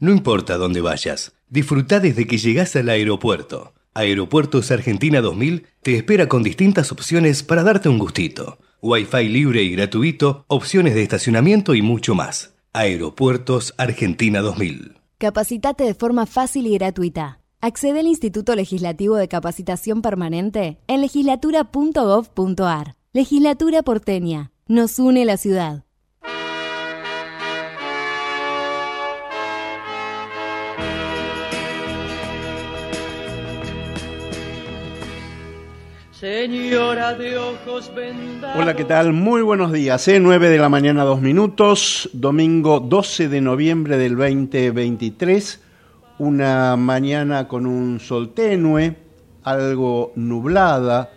No importa dónde vayas, disfruta desde que llegas al aeropuerto. Aeropuertos Argentina 2000 te espera con distintas opciones para darte un gustito. Wi-Fi libre y gratuito, opciones de estacionamiento y mucho más. Aeropuertos Argentina 2000. Capacitate de forma fácil y gratuita. Accede al Instituto Legislativo de Capacitación Permanente en legislatura.gov.ar. Legislatura porteña. Nos une la ciudad. Señora de ojos vendados. Hola, ¿qué tal? Muy buenos días. ¿eh? 9 de la mañana, dos minutos. Domingo 12 de noviembre del 2023. Una mañana con un sol tenue, algo nublada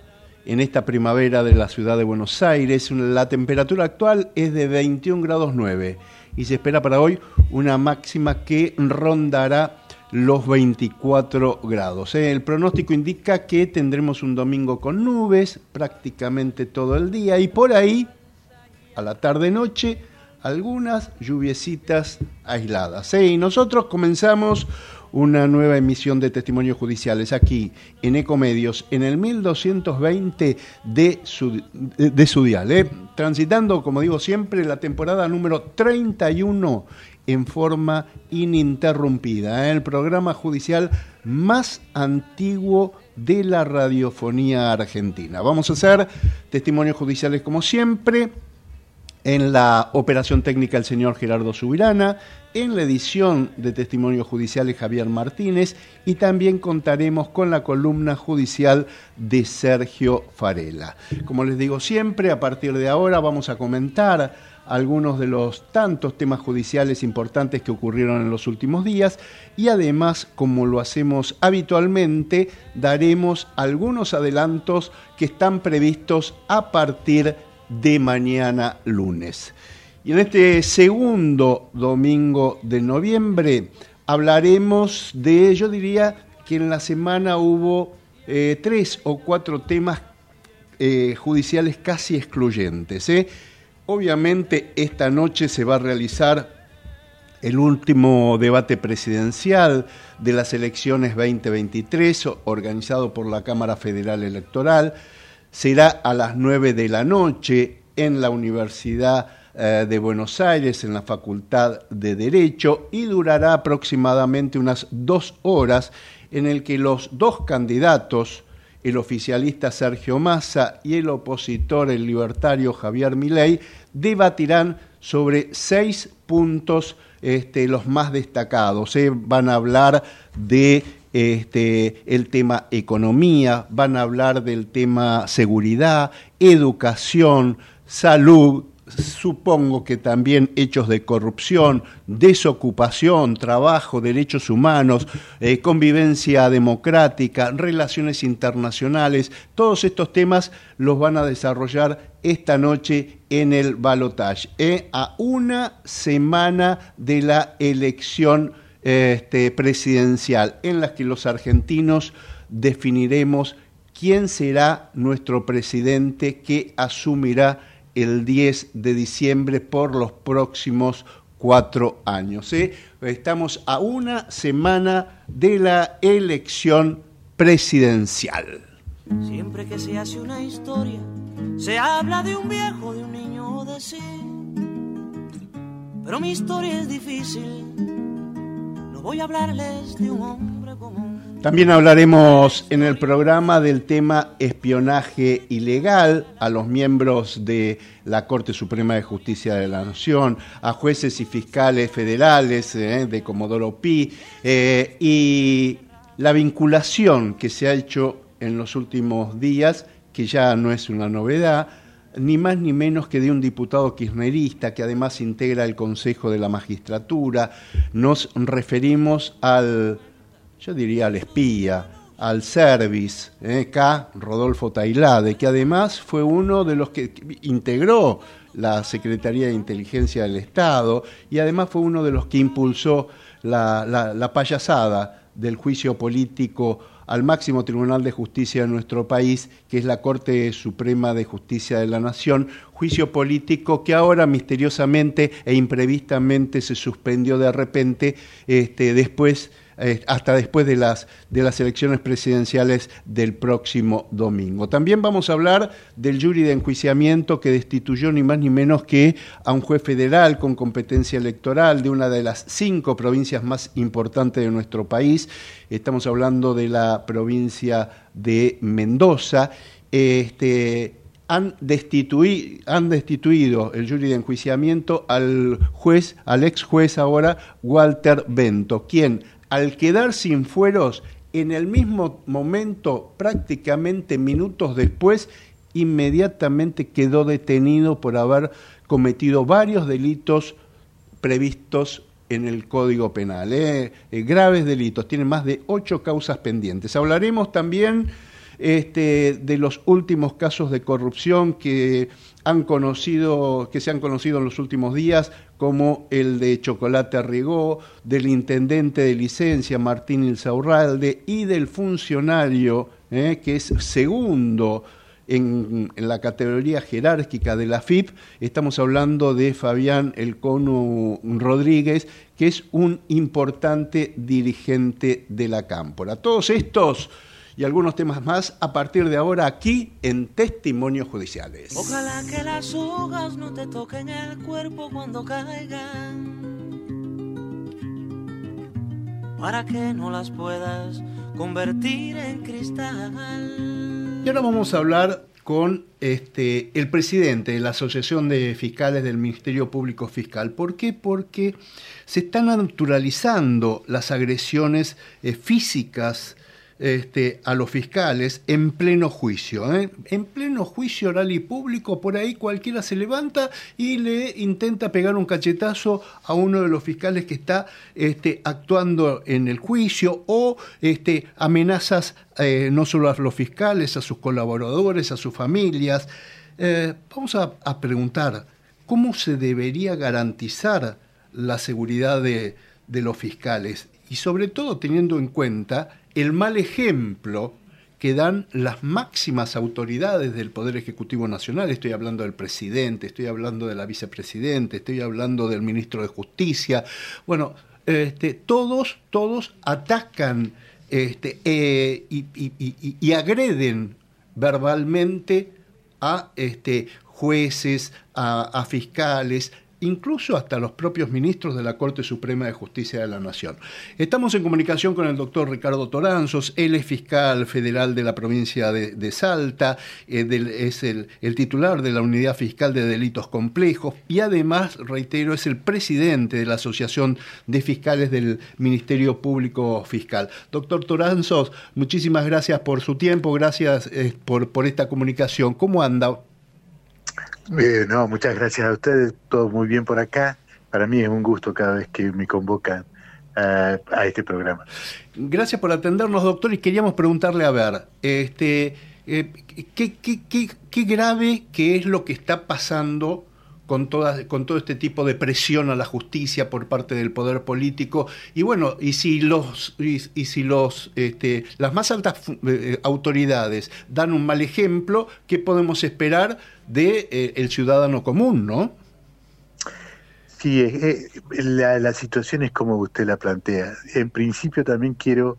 en esta primavera de la ciudad de Buenos Aires. La temperatura actual es de 21 grados 9 y se espera para hoy una máxima que rondará los 24 grados. ¿eh? El pronóstico indica que tendremos un domingo con nubes prácticamente todo el día y por ahí, a la tarde-noche, algunas lluviecitas aisladas. ¿eh? Y nosotros comenzamos una nueva emisión de testimonios judiciales aquí en Ecomedios, en el 1220 de su, de ¿eh? transitando, como digo siempre, la temporada número 31 en forma ininterrumpida. El programa judicial más antiguo de la radiofonía argentina. Vamos a hacer testimonios judiciales como siempre. En la operación técnica el señor Gerardo Subirana, en la edición de testimonios judiciales Javier Martínez y también contaremos con la columna judicial de Sergio Farela. Como les digo siempre, a partir de ahora vamos a comentar algunos de los tantos temas judiciales importantes que ocurrieron en los últimos días y además, como lo hacemos habitualmente, daremos algunos adelantos que están previstos a partir de mañana lunes. Y en este segundo domingo de noviembre hablaremos de, yo diría que en la semana hubo eh, tres o cuatro temas eh, judiciales casi excluyentes. ¿eh? Obviamente esta noche se va a realizar el último debate presidencial de las elecciones 2023 organizado por la Cámara Federal Electoral. Será a las 9 de la noche en la Universidad eh, de Buenos Aires, en la Facultad de Derecho, y durará aproximadamente unas dos horas en el que los dos candidatos, el oficialista Sergio Massa y el opositor, el libertario Javier Milei, debatirán sobre seis puntos, este, los más destacados. ¿eh? Van a hablar de este, el tema economía, van a hablar del tema seguridad, educación, salud, supongo que también hechos de corrupción, desocupación, trabajo, derechos humanos, eh, convivencia democrática, relaciones internacionales, todos estos temas los van a desarrollar esta noche en el balotaje, eh, a una semana de la elección este, presidencial, en la que los argentinos definiremos quién será nuestro presidente que asumirá el 10 de diciembre por los próximos cuatro años. Estamos a una semana de la elección presidencial. Siempre que se hace una historia, se habla de un viejo, de un niño de sí. Pero mi historia es difícil, no voy a hablarles de un hombre. También hablaremos en el programa del tema espionaje ilegal a los miembros de la Corte Suprema de Justicia de la Nación, a jueces y fiscales federales eh, de Comodoro Pi eh, y la vinculación que se ha hecho en los últimos días, que ya no es una novedad, ni más ni menos que de un diputado kirchnerista que además integra el Consejo de la Magistratura. Nos referimos al yo diría al espía, al service, ¿eh? K. Rodolfo Tailade, que además fue uno de los que integró la Secretaría de Inteligencia del Estado y además fue uno de los que impulsó la, payasada del juicio político al máximo Tribunal de Justicia de nuestro país, que es la Corte Suprema de Justicia de la Nación, juicio político que ahora misteriosamente e imprevistamente se suspendió de repente este, después eh, hasta después de las, de las elecciones presidenciales del próximo domingo. También vamos a hablar del jury de enjuiciamiento que destituyó ni más ni menos que a un juez federal con competencia electoral de una de las cinco provincias más importantes de nuestro país. Estamos hablando de la provincia de Mendoza. Este, han, destituido, han destituido el jury de enjuiciamiento al juez, al ex juez ahora, Walter Bento, quien al quedar sin fueros, en el mismo momento, prácticamente minutos después, inmediatamente quedó detenido por haber cometido varios delitos previstos en el Código Penal, ¿eh? Eh, graves delitos, tiene más de ocho causas pendientes. Hablaremos también este, de los últimos casos de corrupción que han conocido, que se han conocido en los últimos días, como el de Chocolate Arrigó, del intendente de licencia Martín Ilzaurralde y del funcionario eh, que es segundo en, la categoría jerárquica de la FIP, estamos hablando de Fabián El Cono Rodríguez, que es un importante dirigente de la Cámpora. Todos estos y algunos temas más a partir de ahora aquí en Testimonios Judiciales. Ojalá que las hojas no te toquen el cuerpo cuando caigan, para que no las puedas convertir en cristal. Y ahora vamos a hablar con este, el presidente de la Asociación de Fiscales del Ministerio Público Fiscal. ¿Por qué? Porque se están naturalizando las agresiones eh, físicas este, a los fiscales en pleno juicio. ¿eh? En pleno juicio oral y público, por ahí cualquiera se levanta y le intenta pegar un cachetazo a uno de los fiscales que está este, actuando en el juicio o este, amenazas eh, no solo a los fiscales, a sus colaboradores, a sus familias. Eh, vamos a, preguntar, ¿cómo se debería garantizar la seguridad de los fiscales? Y sobre todo teniendo en cuenta el mal ejemplo que dan las máximas autoridades del Poder Ejecutivo Nacional, estoy hablando del presidente, estoy hablando de la vicepresidenta, estoy hablando del ministro de Justicia, bueno, este, todos, todos atacan este, eh, y, agreden verbalmente a este, jueces, a fiscales, incluso hasta los propios ministros de la Corte Suprema de Justicia de la Nación. Estamos en comunicación con el doctor Ricardo Toranzos, él es fiscal federal de la provincia de, Salta, eh, es el, titular de la Unidad Fiscal de Delitos Complejos y además, reitero, es el presidente de la Asociación de Fiscales del Ministerio Público Fiscal. Doctor Toranzos, muchísimas gracias por su tiempo, gracias eh, por, por esta comunicación. ¿Cómo anda? Eh, no, muchas gracias a ustedes, todo muy bien por acá. Para mí es un gusto cada vez que me convocan a, este programa. Gracias por atendernos, doctor, y queríamos preguntarle, a ver, este, eh, ¿qué, qué, qué, qué grave que es lo que está pasando con, todas, con todo este tipo de presión a la justicia por parte del poder político. Y bueno, y si los, y, si los este, las más altas eh, autoridades dan un mal ejemplo, ¿qué podemos esperar de eh, el ciudadano común, no? Sí, eh, la, la, situación es como usted la plantea. En principio también quiero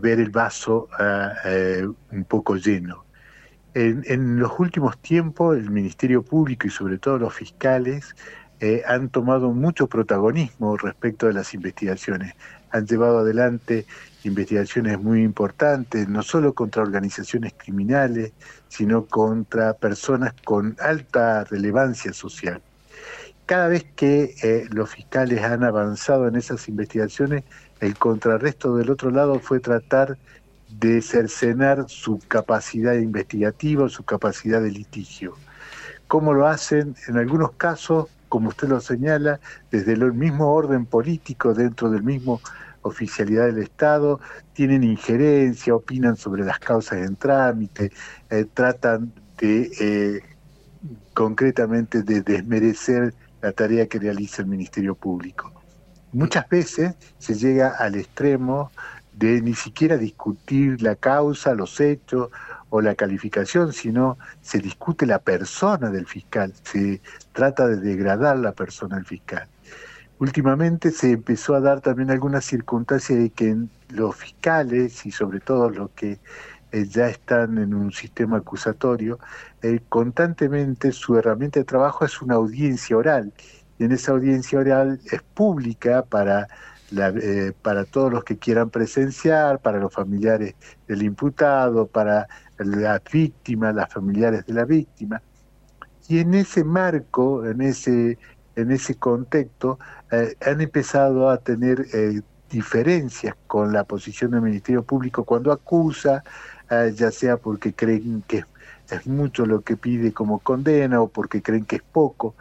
ver el vaso ah, un poco lleno. En, los últimos tiempos el Ministerio Público y sobre todo los fiscales eh, han tomado mucho protagonismo respecto de las investigaciones. Han llevado adelante investigaciones muy importantes, no solo contra organizaciones criminales, sino contra personas con alta relevancia social. Cada vez que eh, los fiscales han avanzado en esas investigaciones, el contrarresto del otro lado fue tratar de cercenar su capacidad investigativa, su capacidad de litigio. ¿Cómo lo hacen? En algunos casos, como usted lo señala, desde el mismo orden político, dentro del mismo oficialidad del Estado, tienen injerencia, opinan sobre las causas en trámite, eh, tratan de eh, concretamente de desmerecer la tarea que realiza el Ministerio Público. Muchas veces se llega al extremo de ni siquiera discutir la causa, los hechos o la calificación, sino se discute la persona del fiscal, se trata de degradar la persona del fiscal. Últimamente se empezó a dar también algunas circunstancias de que los fiscales y sobre todo los que eh, ya están en un sistema acusatorio, eh, constantemente su herramienta de trabajo es una audiencia oral y en esa audiencia oral es pública para eh, para todos los que quieran presenciar, para los familiares del imputado, para las víctimas, las familiares de la víctima. Y en ese marco, en ese, en ese contexto, eh, han empezado a tener eh, diferencias con la posición del Ministerio Público cuando acusa, ya sea porque creen que es mucho lo que pide como condena o porque creen que es poco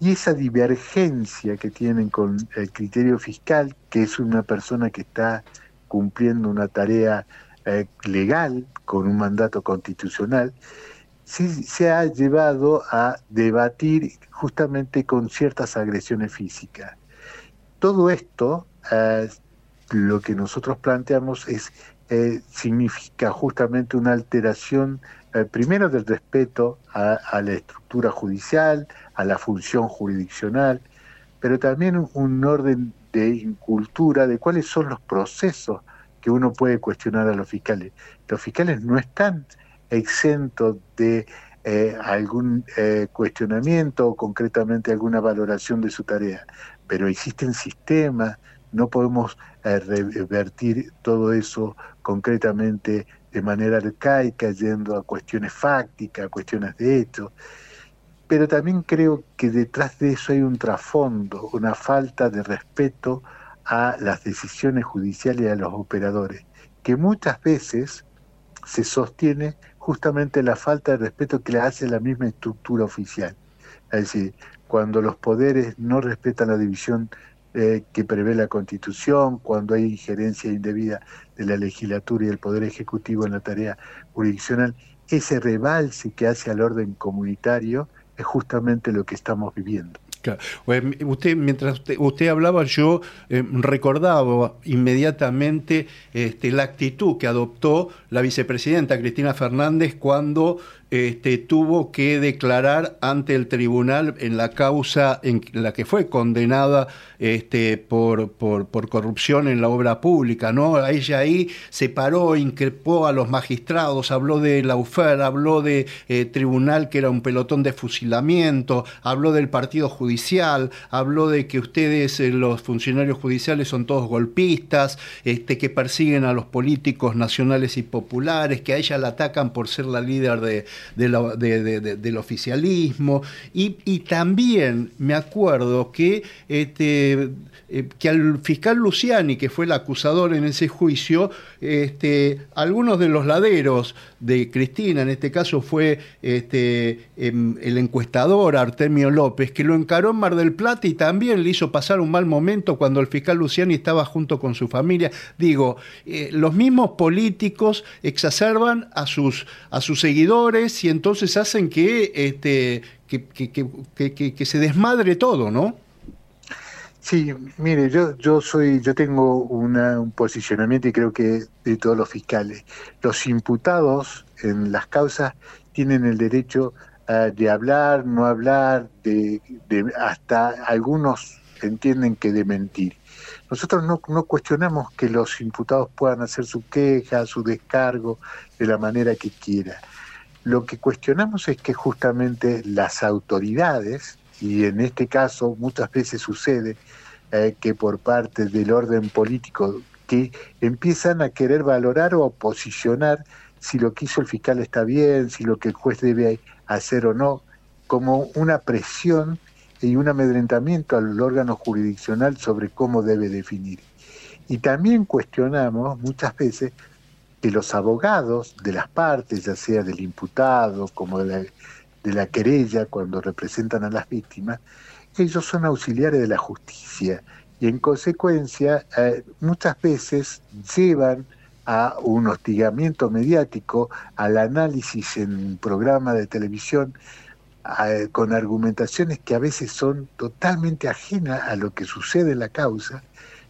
y esa divergencia que tienen con el criterio fiscal, que es una persona que está cumpliendo una tarea eh, legal con un mandato constitucional, sí se ha llevado a debatir justamente con ciertas agresiones físicas. Todo esto, eh, lo que nosotros planteamos es eh, significa justamente una alteración primero del respeto a, la estructura judicial, a la función jurisdiccional, pero también un, orden de incultura de cuáles son los procesos que uno puede cuestionar a los fiscales. Los fiscales no están exentos de eh, algún eh, cuestionamiento o concretamente alguna valoración de su tarea, pero existen sistemas, no podemos eh, revertir todo eso concretamente de manera arcaica, yendo a cuestiones fácticas, a cuestiones de hecho pero también creo que detrás de eso hay un trasfondo, una falta de respeto a las decisiones judiciales y a los operadores, que muchas veces se sostiene justamente la falta de respeto que le hace la misma estructura oficial. Es decir, cuando los poderes no respetan la división eh, que prevé la Constitución, cuando hay injerencia indebida de la legislatura y el Poder Ejecutivo en la tarea jurisdiccional, ese rebalse que hace al orden comunitario es justamente lo que estamos viviendo. Usted, mientras usted, hablaba, yo eh, recordaba inmediatamente este, la actitud que adoptó la vicepresidenta Cristina Fernández cuando este, tuvo que declarar ante el tribunal en la causa en la que fue condenada este, por, por, corrupción en la obra pública. ¿no? Ella ahí se paró, increpó a los magistrados, habló de la UFER, habló de eh, tribunal que era un pelotón de fusilamiento, habló del partido judicial, habló de que ustedes, eh, los funcionarios judiciales, son todos golpistas, este, que persiguen a los políticos nacionales y populares, que a ella la atacan por ser la líder de del oficialismo. Y, y, también me acuerdo que este, eh, que al fiscal Luciani, que fue el acusador en ese juicio, este, algunos de los laderos de Cristina, en este caso fue este, el encuestador Artemio López, que lo encaró en Mar del Plata y también le hizo pasar un mal momento cuando el fiscal Luciani estaba junto con su familia. Digo, eh, los mismos políticos exacerban a sus, a sus seguidores y entonces hacen que, este, que se desmadre todo, ¿no? Sí, mire, yo, yo soy, yo tengo un posicionamiento y creo que de todos los fiscales. Los imputados en las causas tienen el derecho ah, de hablar, no hablar, de, hasta algunos entienden que de mentir. Nosotros no, no cuestionamos que los imputados puedan hacer su queja, su descargo de la manera que quiera. Lo que cuestionamos es que justamente las autoridades y en este caso muchas veces sucede eh, que por parte del orden político que empiezan a querer valorar o posicionar si lo que hizo el fiscal está bien, si lo que el juez debe hacer o no, como una presión y un amedrentamiento al órgano jurisdiccional sobre cómo debe definir. Y también cuestionamos muchas veces que los abogados de las partes, ya sea del imputado como de la, querella cuando representan a las víctimas, ellos son auxiliares de la justicia y en consecuencia eh, muchas veces llevan a un hostigamiento mediático, al análisis en programa de televisión, con argumentaciones que a veces son totalmente ajenas a lo que sucede en la causa,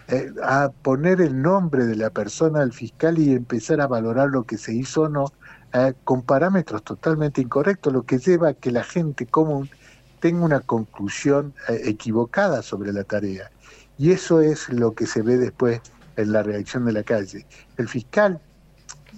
eh, a poner el nombre de la persona al fiscal y empezar a valorar lo que se hizo o no, eh, con parámetros totalmente incorrectos, lo que lleva a que la gente común tenga una conclusión eh, equivocada sobre la tarea. Y eso es lo que se ve después en la reacción de la calle. El fiscal,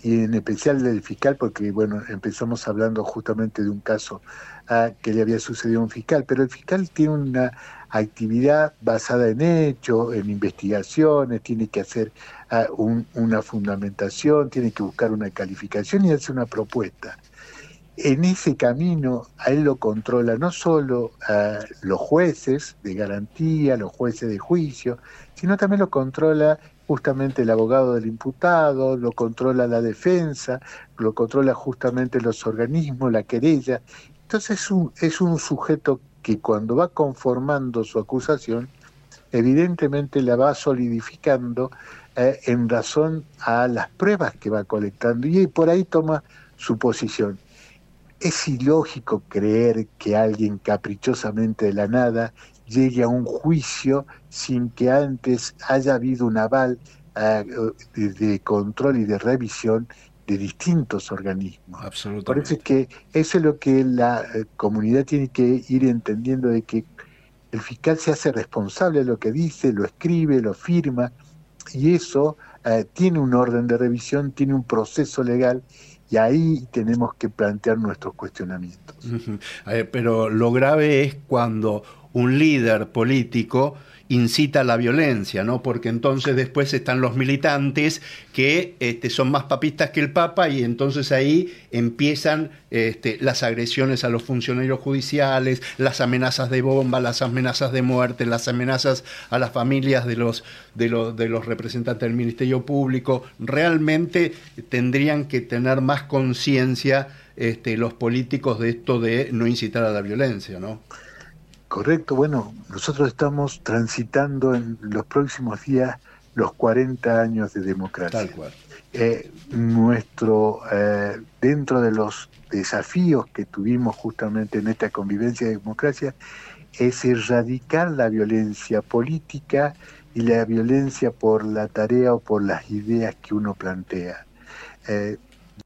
y en especial del fiscal, porque bueno, empezamos hablando justamente de un caso ah, que le había sucedido a un fiscal, pero el fiscal tiene una actividad basada en hechos, en investigaciones, tiene que hacer ah, una fundamentación, tiene que buscar una calificación y hacer una propuesta. En ese camino a él lo controla no solo a los jueces de garantía, los jueces de juicio, sino también lo controla justamente el abogado del imputado, lo controla la defensa, lo controla justamente los organismos, la querella. Entonces es un, es un sujeto que cuando va conformando su acusación, evidentemente la va solidificando eh, en razón a las pruebas que va colectando y por ahí toma su posición. Es ilógico creer que alguien caprichosamente de la nada llegue a un juicio sin que antes haya habido un aval eh, de, control y de revisión de distintos organismos. Absolutamente. Por eso es que eso es lo que la eh, comunidad tiene que ir entendiendo de que el fiscal se hace responsable de lo que dice, lo escribe, lo firma, y eso eh, tiene un orden de revisión, tiene un proceso legal, y ahí tenemos que plantear nuestros cuestionamientos. pero lo grave es cuando un líder político incita a la violencia, ¿no? Porque entonces después están los militantes que este, son más papistas que el Papa y entonces ahí empiezan este, las agresiones a los funcionarios judiciales, las amenazas de bomba, las amenazas de muerte, las amenazas a las familias de los, de los, de los representantes del Ministerio Público. Realmente tendrían que tener más conciencia este, los políticos de esto de no incitar a la violencia, ¿no? Correcto, bueno, nosotros estamos transitando en los próximos días los 40 años de democracia. Tal cual. Eh, nuestro, eh, dentro de los desafíos que tuvimos justamente en esta convivencia de democracia, es erradicar la violencia política y la violencia por la tarea o por las ideas que uno plantea. Eh,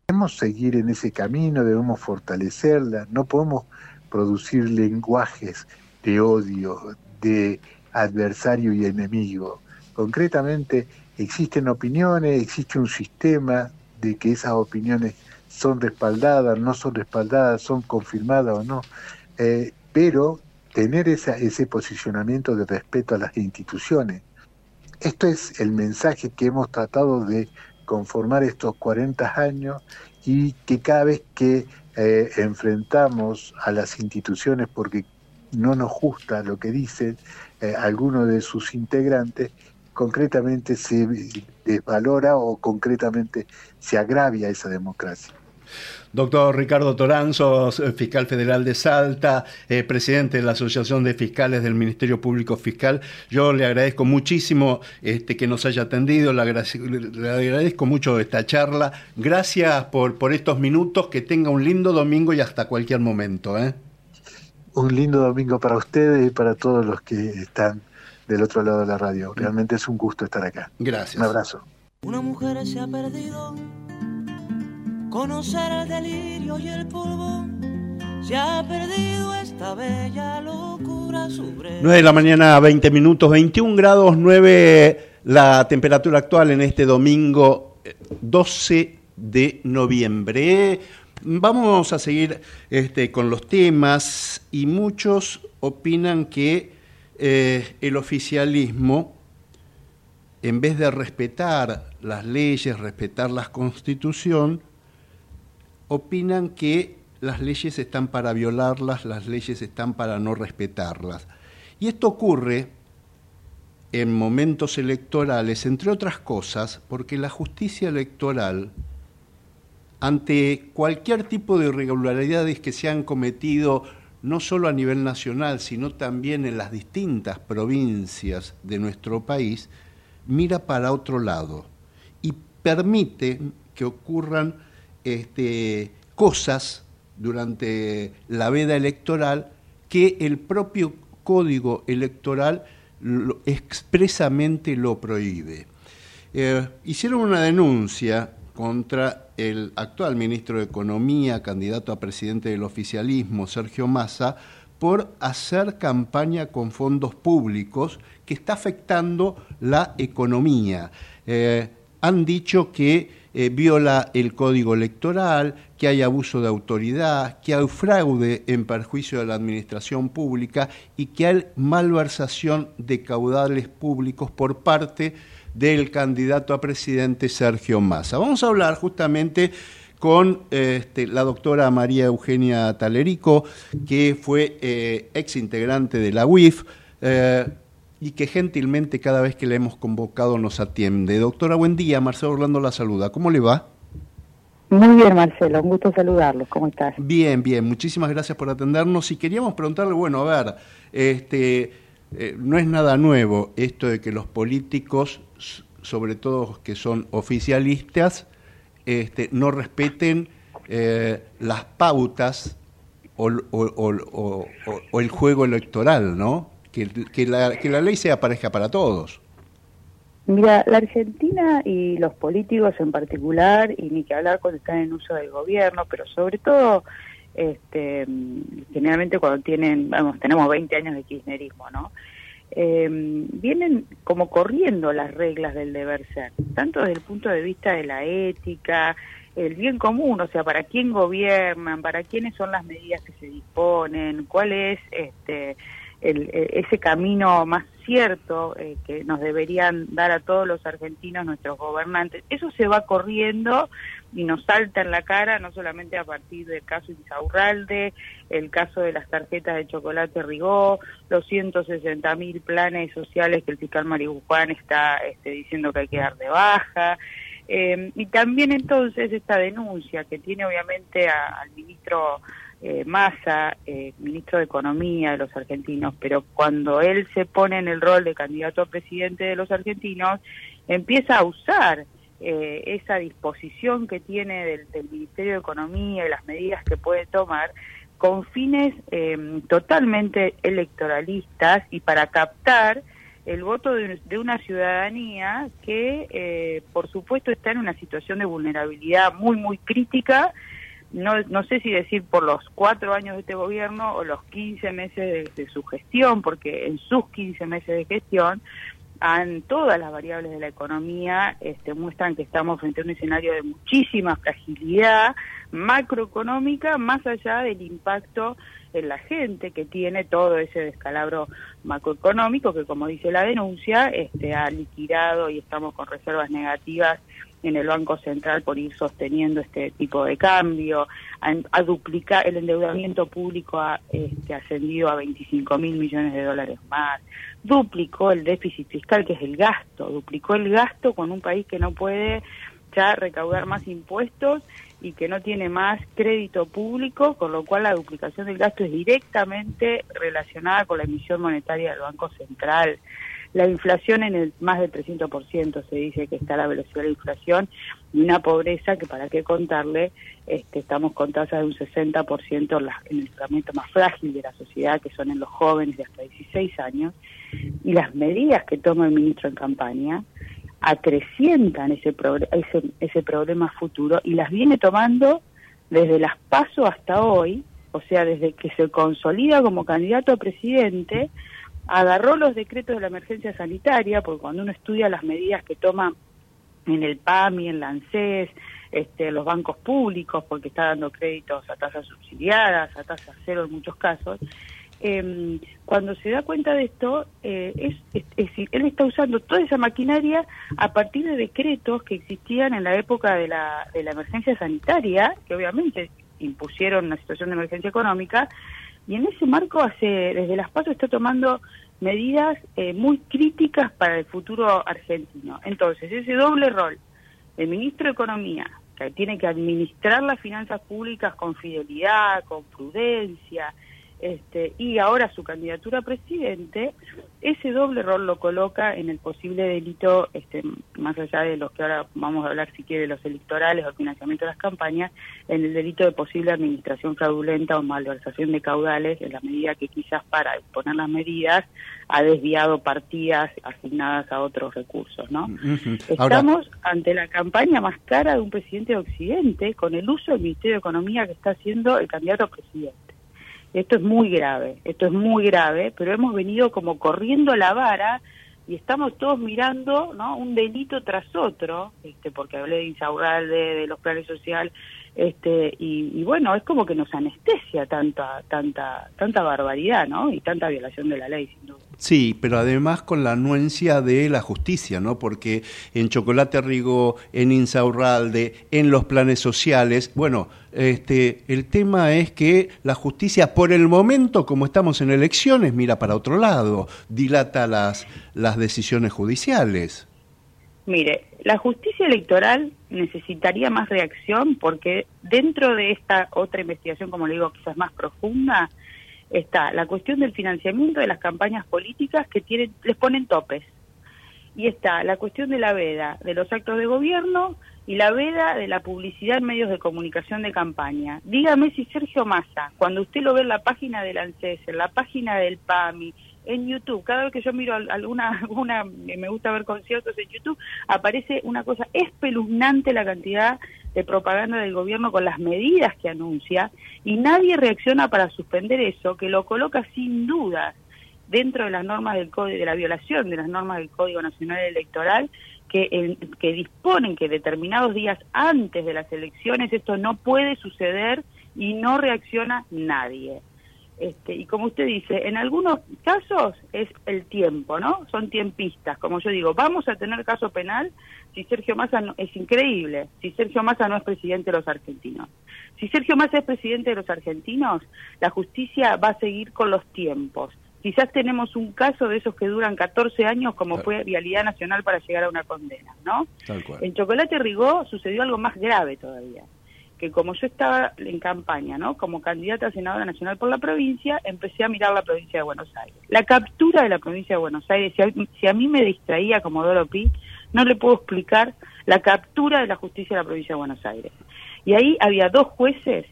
debemos seguir en ese camino, debemos fortalecerla, no podemos producir lenguajes de odio, de adversario y enemigo. Concretamente, existen opiniones, existe un sistema de que esas opiniones son respaldadas, no son respaldadas, son confirmadas o no, eh, pero tener ese posicionamiento de respeto a las instituciones. Esto es el mensaje que hemos tratado de conformar estos 40 años y que cada vez que eh, enfrentamos a las instituciones porque no nos gusta lo que dicen eh, algunos de sus integrantes, concretamente se desvalora o concretamente se agravia esa democracia. Doctor Ricardo Toranzo, fiscal federal de Salta, eh, presidente de la Asociación de Fiscales del Ministerio Público Fiscal, yo le agradezco muchísimo este, que nos haya atendido, le, agradezco mucho esta charla. Gracias por, por estos minutos, que tenga un lindo domingo y hasta cualquier momento. ¿eh? Un lindo domingo para ustedes y para todos los que están del otro lado de la radio. Realmente es un gusto estar acá. Gracias. Un abrazo. Una mujer se ha perdido conocer el delirio y el polvo. Se ha perdido esta bella locura sobre... 9 de la mañana, 20 minutos, 21 grados 9 la temperatura actual en este domingo 12 eh, de noviembre. Vamos a seguir este, con los temas y muchos opinan que eh, el oficialismo, en vez de respetar las leyes, respetar la constitución, opinan que las leyes están para violarlas, las leyes están para no respetarlas. Y esto ocurre en momentos electorales, entre otras cosas, porque la justicia electoral, ante cualquier tipo de irregularidades que se han cometido, no solo a nivel nacional, sino también en las distintas provincias de nuestro país, mira para otro lado y permite que ocurran este, cosas durante la veda electoral que el propio código electoral expresamente lo prohíbe. Eh, hicieron una denuncia contra el actual ministro de Economía, candidato a presidente del oficialismo, Sergio Massa, por hacer campaña con fondos públicos que está afectando la economía. Eh, han dicho que eh, viola el código electoral, que hay abuso de autoridad, que hay fraude en perjuicio de la administración pública y que hay malversación de caudales públicos por parte del candidato a presidente Sergio Massa. Vamos a hablar justamente con este, la doctora María Eugenia Talerico, que fue eh, ex integrante de la UIF. Eh, y que gentilmente cada vez que le hemos convocado nos atiende. Doctora, buen día. Marcelo Orlando la saluda. ¿Cómo le va? Muy bien, Marcelo. Un gusto saludarlos. ¿Cómo estás? Bien, bien. Muchísimas gracias por atendernos. Y queríamos preguntarle, bueno, a ver, este, eh, no es nada nuevo esto de que los políticos, sobre todo que son oficialistas, este, no respeten eh, las pautas o, o el juego electoral, ¿no? que, la, que la ley sea pareja para todos. Mira, la Argentina y los políticos en particular, y ni que hablar cuando están en uso del gobierno, pero sobre todo, este, generalmente cuando tienen, vamos, tenemos 20 años de kirchnerismo, ¿no? Eh, vienen como corriendo las reglas del deber ser, tanto desde el punto de vista de la ética, el bien común, o sea, para quién gobiernan, para quiénes son las medidas que se disponen, cuál es este eh, ese camino más cierto eh, que nos deberían dar a todos los argentinos nuestros gobernantes. Eso se va corriendo y nos salta en la cara, no solamente a partir del caso Insaurralde, el caso de las tarjetas de chocolate Rigó, los 160 mil planes sociales que el fiscal Maribujuan está este, diciendo que hay que dar de baja. Eh, y también entonces esta denuncia que tiene obviamente al ministro eh, Massa, eh, ministro de Economía de los argentinos, pero cuando él se pone en el rol de candidato a presidente de los argentinos, empieza a usar eh, esa disposición que tiene del, Ministerio de Economía y las medidas que puede tomar con fines em, totalmente electoralistas y para captar el voto de, de una ciudadanía que, eh, por supuesto, está en una situación de vulnerabilidad muy, muy crítica no, no sé si decir por los cuatro años de este gobierno o los 15 meses de, su gestión, porque en sus 15 meses de gestión han, todas las variables de la economía este, muestran que estamos frente a un escenario de muchísima fragilidad macroeconómica, más allá del impacto en la gente que tiene todo ese descalabro macroeconómico que, como dice la denuncia, este, ha liquidado y estamos con reservas negativas en el Banco Central por ir sosteniendo este tipo de cambio, a, duplicar el endeudamiento público ha este, ascendido a 25 mil millones de dólares más, duplicó el déficit fiscal que es el gasto, duplicó el gasto con un país que no puede ya recaudar más impuestos y que no tiene más crédito público, con lo cual la duplicación del gasto es directamente relacionada con la emisión monetaria del Banco Central. La inflación en el más del 300% se dice que está la velocidad de la inflación y una pobreza que para qué contarle, este, estamos con tasas de un 60% en el segmento más frágil de la sociedad, que son en los jóvenes de hasta 16 años, y las medidas que toma el ministro en campaña acrecientan ese, ese, ese problema futuro y las viene tomando desde las pasos hasta hoy, o sea, desde que se consolida como candidato a presidente, agarró los decretos de la emergencia sanitaria, porque cuando uno estudia las medidas que toma en el PAMI, en la ANSES, este, los bancos públicos, porque está dando créditos a tasas subsidiadas, a tasas cero en muchos casos, eh, cuando se da cuenta de esto, eh, es, es, él está usando toda esa maquinaria a partir de decretos que existían en la época de la, de la emergencia sanitaria, que obviamente impusieron una situación de emergencia económica, y en ese marco hace desde las pasos está tomando medidas eh, muy críticas para el futuro argentino. Entonces, ese doble rol de ministro de Economía, que tiene que administrar las finanzas públicas con fidelidad, con prudencia, este, y ahora su candidatura a presidente, ese doble rol lo coloca en el posible delito, este, más allá de los que ahora vamos a hablar si quiere, los electorales o financiamiento de las campañas, en el delito de posible administración fraudulenta o malversación de caudales, en la medida que quizás para exponer las medidas ha desviado partidas asignadas a otros recursos, ¿no? Estamos ante la campaña más cara de un presidente de Occidente con el uso del Ministerio de Economía que está haciendo el candidato a presidente. Esto es muy grave, esto es muy grave, pero hemos venido como corriendo la vara y estamos todos mirando ¿no? un delito tras otro, este, porque hablé de Insaurralde, de los planes sociales, este, y, bueno, es como que nos anestesia tanta, tanta, tanta barbaridad, ¿no? Y tanta violación de la ley, sin duda. Sí, pero además con la anuencia de la justicia, ¿no? Porque en Chocolate Rigo, en Insaurralde, en los planes sociales, bueno, este, el tema es que la justicia, por el momento, como estamos en elecciones, mira para otro lado, dilata las, las decisiones judiciales. Mire, la justicia electoral necesitaría más reacción porque dentro de esta otra investigación, como le digo, quizás más profunda, está la cuestión del financiamiento de las campañas políticas que tienen, les ponen topes. Y está la cuestión de la veda de los actos de gobierno y la veda de la publicidad en medios de comunicación de campaña. Dígame si Sergio Massa, cuando usted lo ve en la página del ANSES, en la página del PAMI, en YouTube, cada vez que yo miro alguna, alguna, me gusta ver conciertos en YouTube, aparece una cosa espeluznante la cantidad de propaganda del gobierno con las medidas que anuncia y nadie reacciona para suspender eso, que lo coloca sin duda dentro de las normas del código, de la violación de las normas del Código Nacional Electoral, que, que disponen que determinados días antes de las elecciones esto no puede suceder y no reacciona nadie. Este, y como usted dice, en algunos casos es el tiempo, ¿no? Son tiempistas. Como yo digo, vamos a tener caso penal si Sergio Massa no, es increíble, si Sergio Massa no es presidente de los argentinos. Si Sergio Massa es presidente de los argentinos, la justicia va a seguir con los tiempos. Quizás tenemos un caso de esos que duran 14 años, como fue Vialidad Nacional para llegar a una condena, ¿no? En Chocolate Rigó sucedió algo más grave todavía que como yo estaba en campaña, ¿no? Como candidata a senadora nacional por la provincia, empecé a mirar la provincia de Buenos Aires. La captura de la provincia de Buenos Aires, si a, mí me distraía como Doro Pi, no le puedo explicar la captura de la justicia de la provincia de Buenos Aires. Y ahí había dos jueces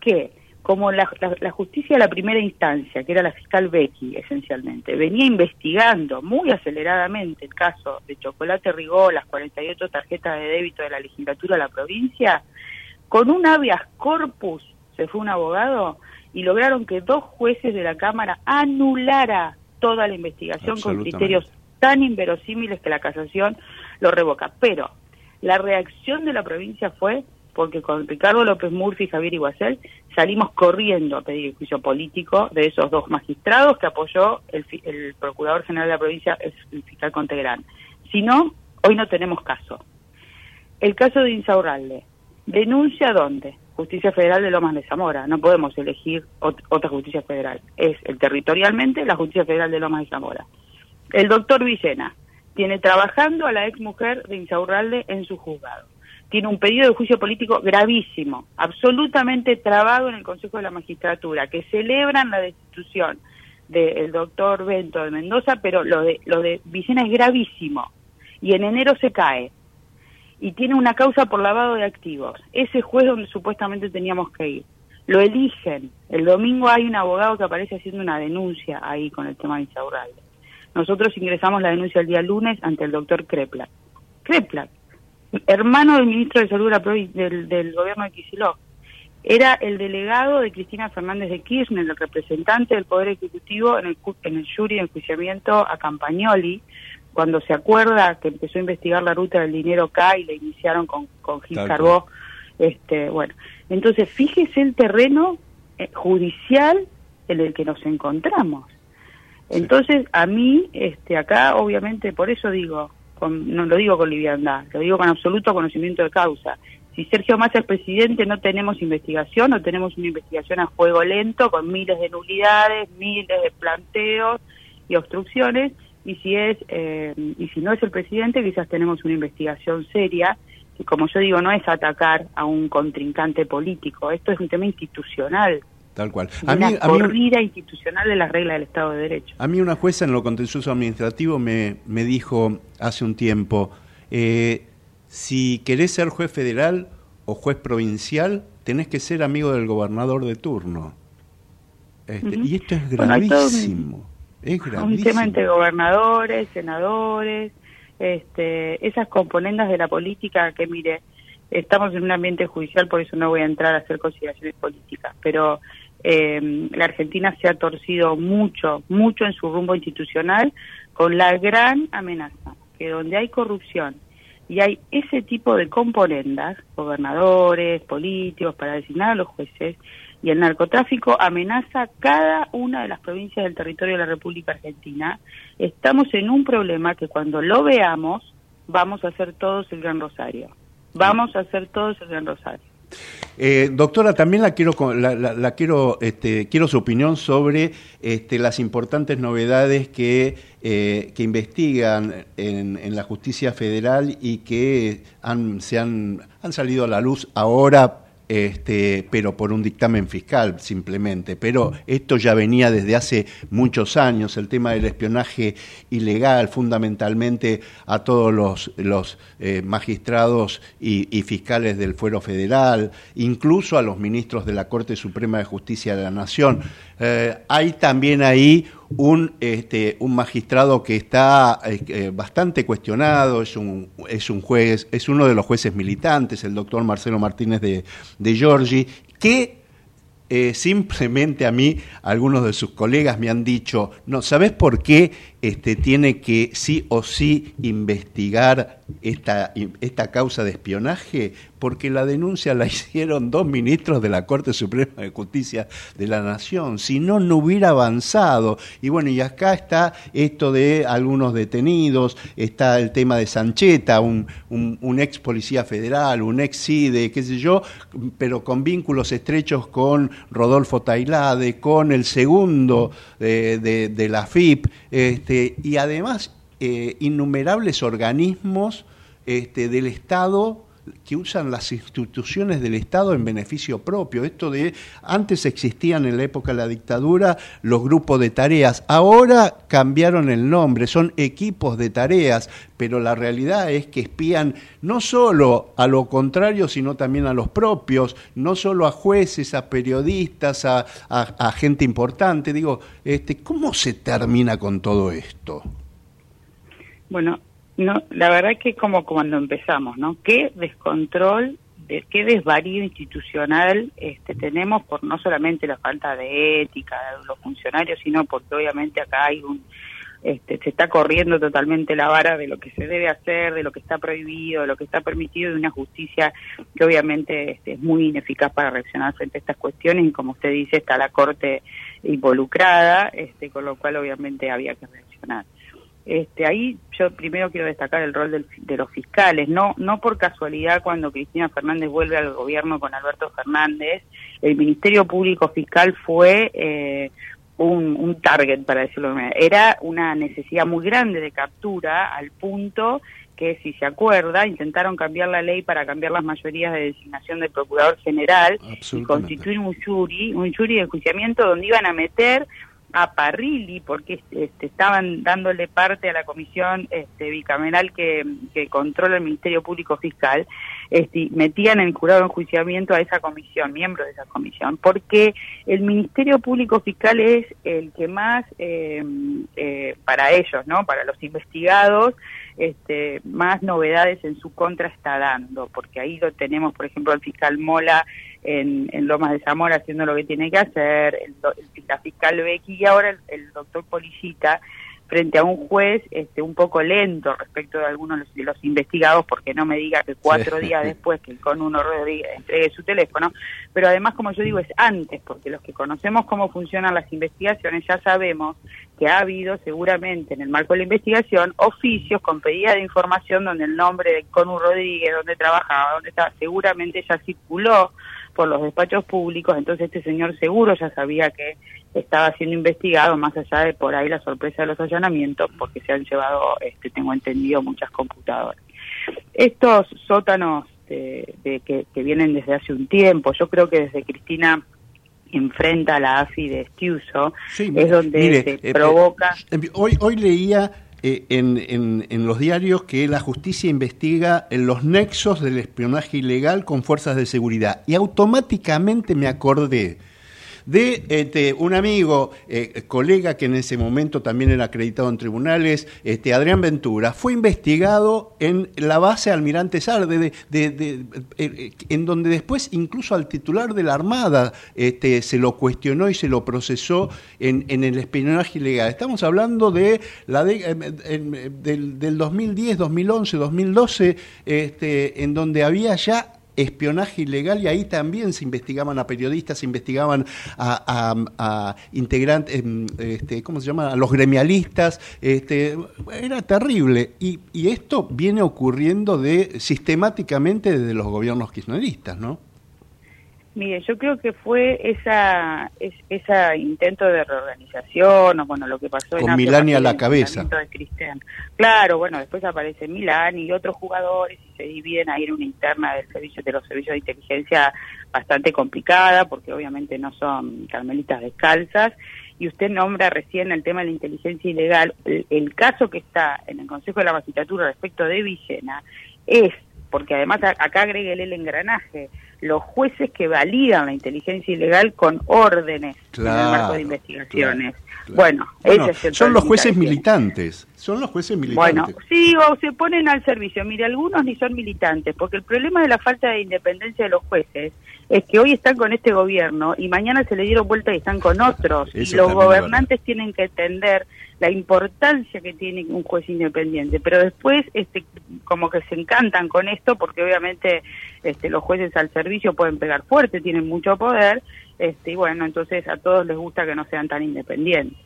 que, como la, justicia de la primera instancia, que era la fiscal Becky, esencialmente, venía investigando muy aceleradamente el caso de Chocolate Rigó, las 48 tarjetas de débito de la legislatura de la provincia, con un habeas corpus, se fue un abogado, y lograron que dos jueces de la Cámara anulara toda la investigación con criterios tan inverosímiles que la casación lo revoca. Pero la reacción de la provincia fue porque con Ricardo López Murphy y Javier Iguacel salimos corriendo a pedir el juicio político de esos dos magistrados que apoyó el, el Procurador General de la provincia, el fiscal Contegrán. Si no, hoy no tenemos caso. El caso de Insaurralde. ¿Denuncia dónde? Justicia Federal de Lomas de Zamora. No podemos elegir otra justicia federal. Es el territorialmente la Justicia Federal de Lomas de Zamora. El doctor Villena tiene trabajando a la ex mujer de Insaurralde en su juzgado. Tiene un pedido de juicio político gravísimo, absolutamente trabado en el Consejo de la Magistratura, que celebran la destitución del doctor Bento de Mendoza, pero lo de, lo de Villena es gravísimo. Y en enero se cae y tiene una causa por lavado de activos. Ese juez donde supuestamente teníamos que ir. Lo eligen. El domingo hay un abogado que aparece haciendo una denuncia ahí con el tema de Insaurralde. Nosotros ingresamos la denuncia el día lunes ante el doctor Kreplak. Kreplak, hermano del ministro de Salud del, del gobierno de Kicillof. Era el delegado de Cristina Fernández de Kirchner, el representante del Poder Ejecutivo en el, en el jury de enjuiciamiento a Campagnoli, cuando se acuerda que empezó a investigar la ruta del dinero acá y le iniciaron con, con Gil Carbó, este, bueno, entonces fíjese el terreno eh, judicial en el que nos encontramos. Entonces, a mí, este, acá, obviamente, por eso digo, no lo digo con liviandad, lo digo con absoluto conocimiento de causa. Si Sergio Massa es presidente, no tenemos investigación, no tenemos una investigación a fuego lento, con miles de nulidades, miles de planteos y obstrucciones, y si es eh, y si no es el presidente quizás tenemos una investigación seria y como yo digo no es atacar a un contrincante político esto es un tema institucional Tal cual. A una mí, corrida institucional de las reglas del Estado de Derecho. A mí una jueza en lo contencioso administrativo me, me dijo hace un tiempo, eh, si querés ser juez federal o juez provincial, tenés que ser amigo del gobernador de turno. Este, y esto es gravísimo. Es un tema entre gobernadores, senadores, este, esas componendas de la política que, mire, estamos en un ambiente judicial, por eso no voy a entrar a hacer consideraciones políticas, pero eh, la Argentina se ha torcido mucho, mucho en su rumbo institucional con la gran amenaza que donde hay corrupción y hay ese tipo de componendas, gobernadores, políticos, para designar a los jueces, y el narcotráfico amenaza cada una de las provincias del territorio de la República Argentina, estamos en un problema que cuando lo veamos vamos a hacer todos el Gran Rosario. Vamos a hacer todos el Gran Rosario. Eh, doctora, también la quiero, la, quiero, este, quiero su opinión sobre este, las importantes novedades que, eh, que investigan en, en, la justicia federal y que han, se han, han salido a la luz ahora este, pero por un dictamen fiscal simplemente. Pero esto ya venía desde hace muchos años, el tema del espionaje ilegal, fundamentalmente a todos los, eh, magistrados y, fiscales del fuero federal, incluso a los ministros de la Corte Suprema de Justicia de la Nación. Eh, hay también ahí un, este, un magistrado que está eh, bastante cuestionado, es un, es un juez, es uno de los jueces militantes, el doctor Marcelo Martínez de, de Giorgi, que eh, simplemente a mí, algunos de sus colegas me han dicho, no, ¿sabes por qué este, tiene que sí o sí investigar esta, esta causa de espionaje? Porque la denuncia la hicieron dos ministros de la Corte Suprema de Justicia de la Nación, si no, no hubiera avanzado. Y bueno, y acá está esto de algunos detenidos, está el tema de Sancheta, un, un, ex policía federal, un ex CIDE, qué sé yo, pero con vínculos estrechos con Rodolfo Tailade, con el segundo de, de la FIP, este, este, y además eh, innumerables organismos este, del Estado que usan las instituciones del Estado en beneficio propio. Esto de antes existían en la época de la dictadura los grupos de tareas, ahora cambiaron el nombre, son equipos de tareas, pero la realidad es que espían no solo a lo contrario, sino también a los propios, no solo a jueces, a periodistas, a, a gente importante. Digo, este, ¿cómo se termina con todo esto? Bueno, no, la verdad que como cuando empezamos, ¿no? Qué descontrol, de, qué desvarío institucional este, tenemos por no solamente la falta de ética de los funcionarios, sino porque obviamente acá hay un, este, se está corriendo totalmente la vara de lo que se debe hacer, de lo que está prohibido, de lo que está permitido, de una justicia que obviamente este, es muy ineficaz para reaccionar frente a estas cuestiones y como usted dice está la Corte involucrada, este, con lo cual obviamente había que reaccionar. Este, ahí yo primero quiero destacar el rol del- de los fiscales, no no por casualidad cuando Cristina Fernández vuelve al gobierno con Alberto Fernández, el Ministerio Público Fiscal fue eh, un, un target, para decirlo de manera. Era una necesidad muy grande de captura al punto que, si se acuerda, intentaron cambiar la ley para cambiar las mayorías de designación del Procurador General y constituir un jury, un jury de enjuiciamiento donde iban a meter a Parrilli porque este, estaban dándole parte a la comisión este, bicameral que, controla el Ministerio Público Fiscal, este, metían en jurado de enjuiciamiento a esa comisión, miembros de esa comisión, porque el Ministerio Público Fiscal es el que más, eh, eh, para ellos, ¿no? para los investigados, este, más novedades en su contra está dando, porque ahí lo tenemos, por ejemplo, el fiscal Mola en, en Lomas de Zamora haciendo lo que tiene que hacer, el, el- la fiscal Becky y ahora el, el doctor Policita frente a un juez este, un poco lento respecto de algunos de los, de los investigados, porque no me diga que cuatro Sí. días después que con uno Rodríguez entregue su teléfono, pero además, como yo digo, es antes, porque los que conocemos cómo funcionan las investigaciones ya sabemos que ha habido seguramente en el marco de la investigación oficios con pedida de información donde el nombre de Conu Rodríguez, donde trabajaba, donde estaba, seguramente ya circuló por los despachos públicos, entonces este señor seguro ya sabía que estaba siendo investigado, más allá de por ahí la sorpresa de los allanamientos, porque se han llevado, este, tengo entendido, muchas computadoras. Estos sótanos de, de que, que vienen desde hace un tiempo, yo creo que desde Cristina enfrenta a la AFI de Estiuso, Sí, es donde mire, se eh, provoca... eh, hoy, hoy leía eh, en, en- en los diarios que la justicia investiga en los nexos del espionaje ilegal con fuerzas de seguridad y automáticamente me acordé de este, un amigo, eh, colega que en ese momento también era acreditado en tribunales, este, Adrián Ventura, fue investigado en la base Almirante Sarde, de, eh, eh, en donde después incluso al titular de la Armada este, se lo cuestionó y se lo procesó en, el espionaje ilegal. Estamos hablando de la de- del, del 2010, 2011, 2012, este, en donde había ya espionaje ilegal y ahí también se investigaban a periodistas, se investigaban a, a- a integrantes, em, este, ¿cómo se llama? A los gremialistas, este, era terrible y, y esto viene ocurriendo de sistemáticamente desde los gobiernos kirchneristas, ¿no? Mire, yo creo que fue esa es, ese intento de reorganización, o bueno, lo que pasó en Con Apia Milani a la cabeza. de Cristian. Claro, bueno, después aparece Milani y otros jugadores y se dividen ahí en una interna del servicio de los servicios de inteligencia bastante complicada, porque obviamente no son carmelitas descalzas. Y usted nombra recién el tema de la inteligencia ilegal. El, el caso que está en el Consejo de la Magistratura respecto de Villena es, porque además acá agregue el engranaje, los jueces que validan la inteligencia ilegal con órdenes en el marco de investigaciones. claro. Bueno, Bueno, ese es el son los jueces militantes, son los jueces Bueno, militantes. sí, o se ponen al servicio. Mire, algunos ni son militantes, porque el problema de la falta de independencia de los jueces es que hoy están con este gobierno y mañana se le dieron vuelta y están con otros. Eso y los gobernantes tienen que entender la importancia que tiene un juez independiente. Pero después, este, como que se encantan con esto, porque obviamente este, los jueces al servicio pueden pegar fuerte, tienen mucho poder, este, y bueno, entonces a todos les gusta que no sean tan independientes.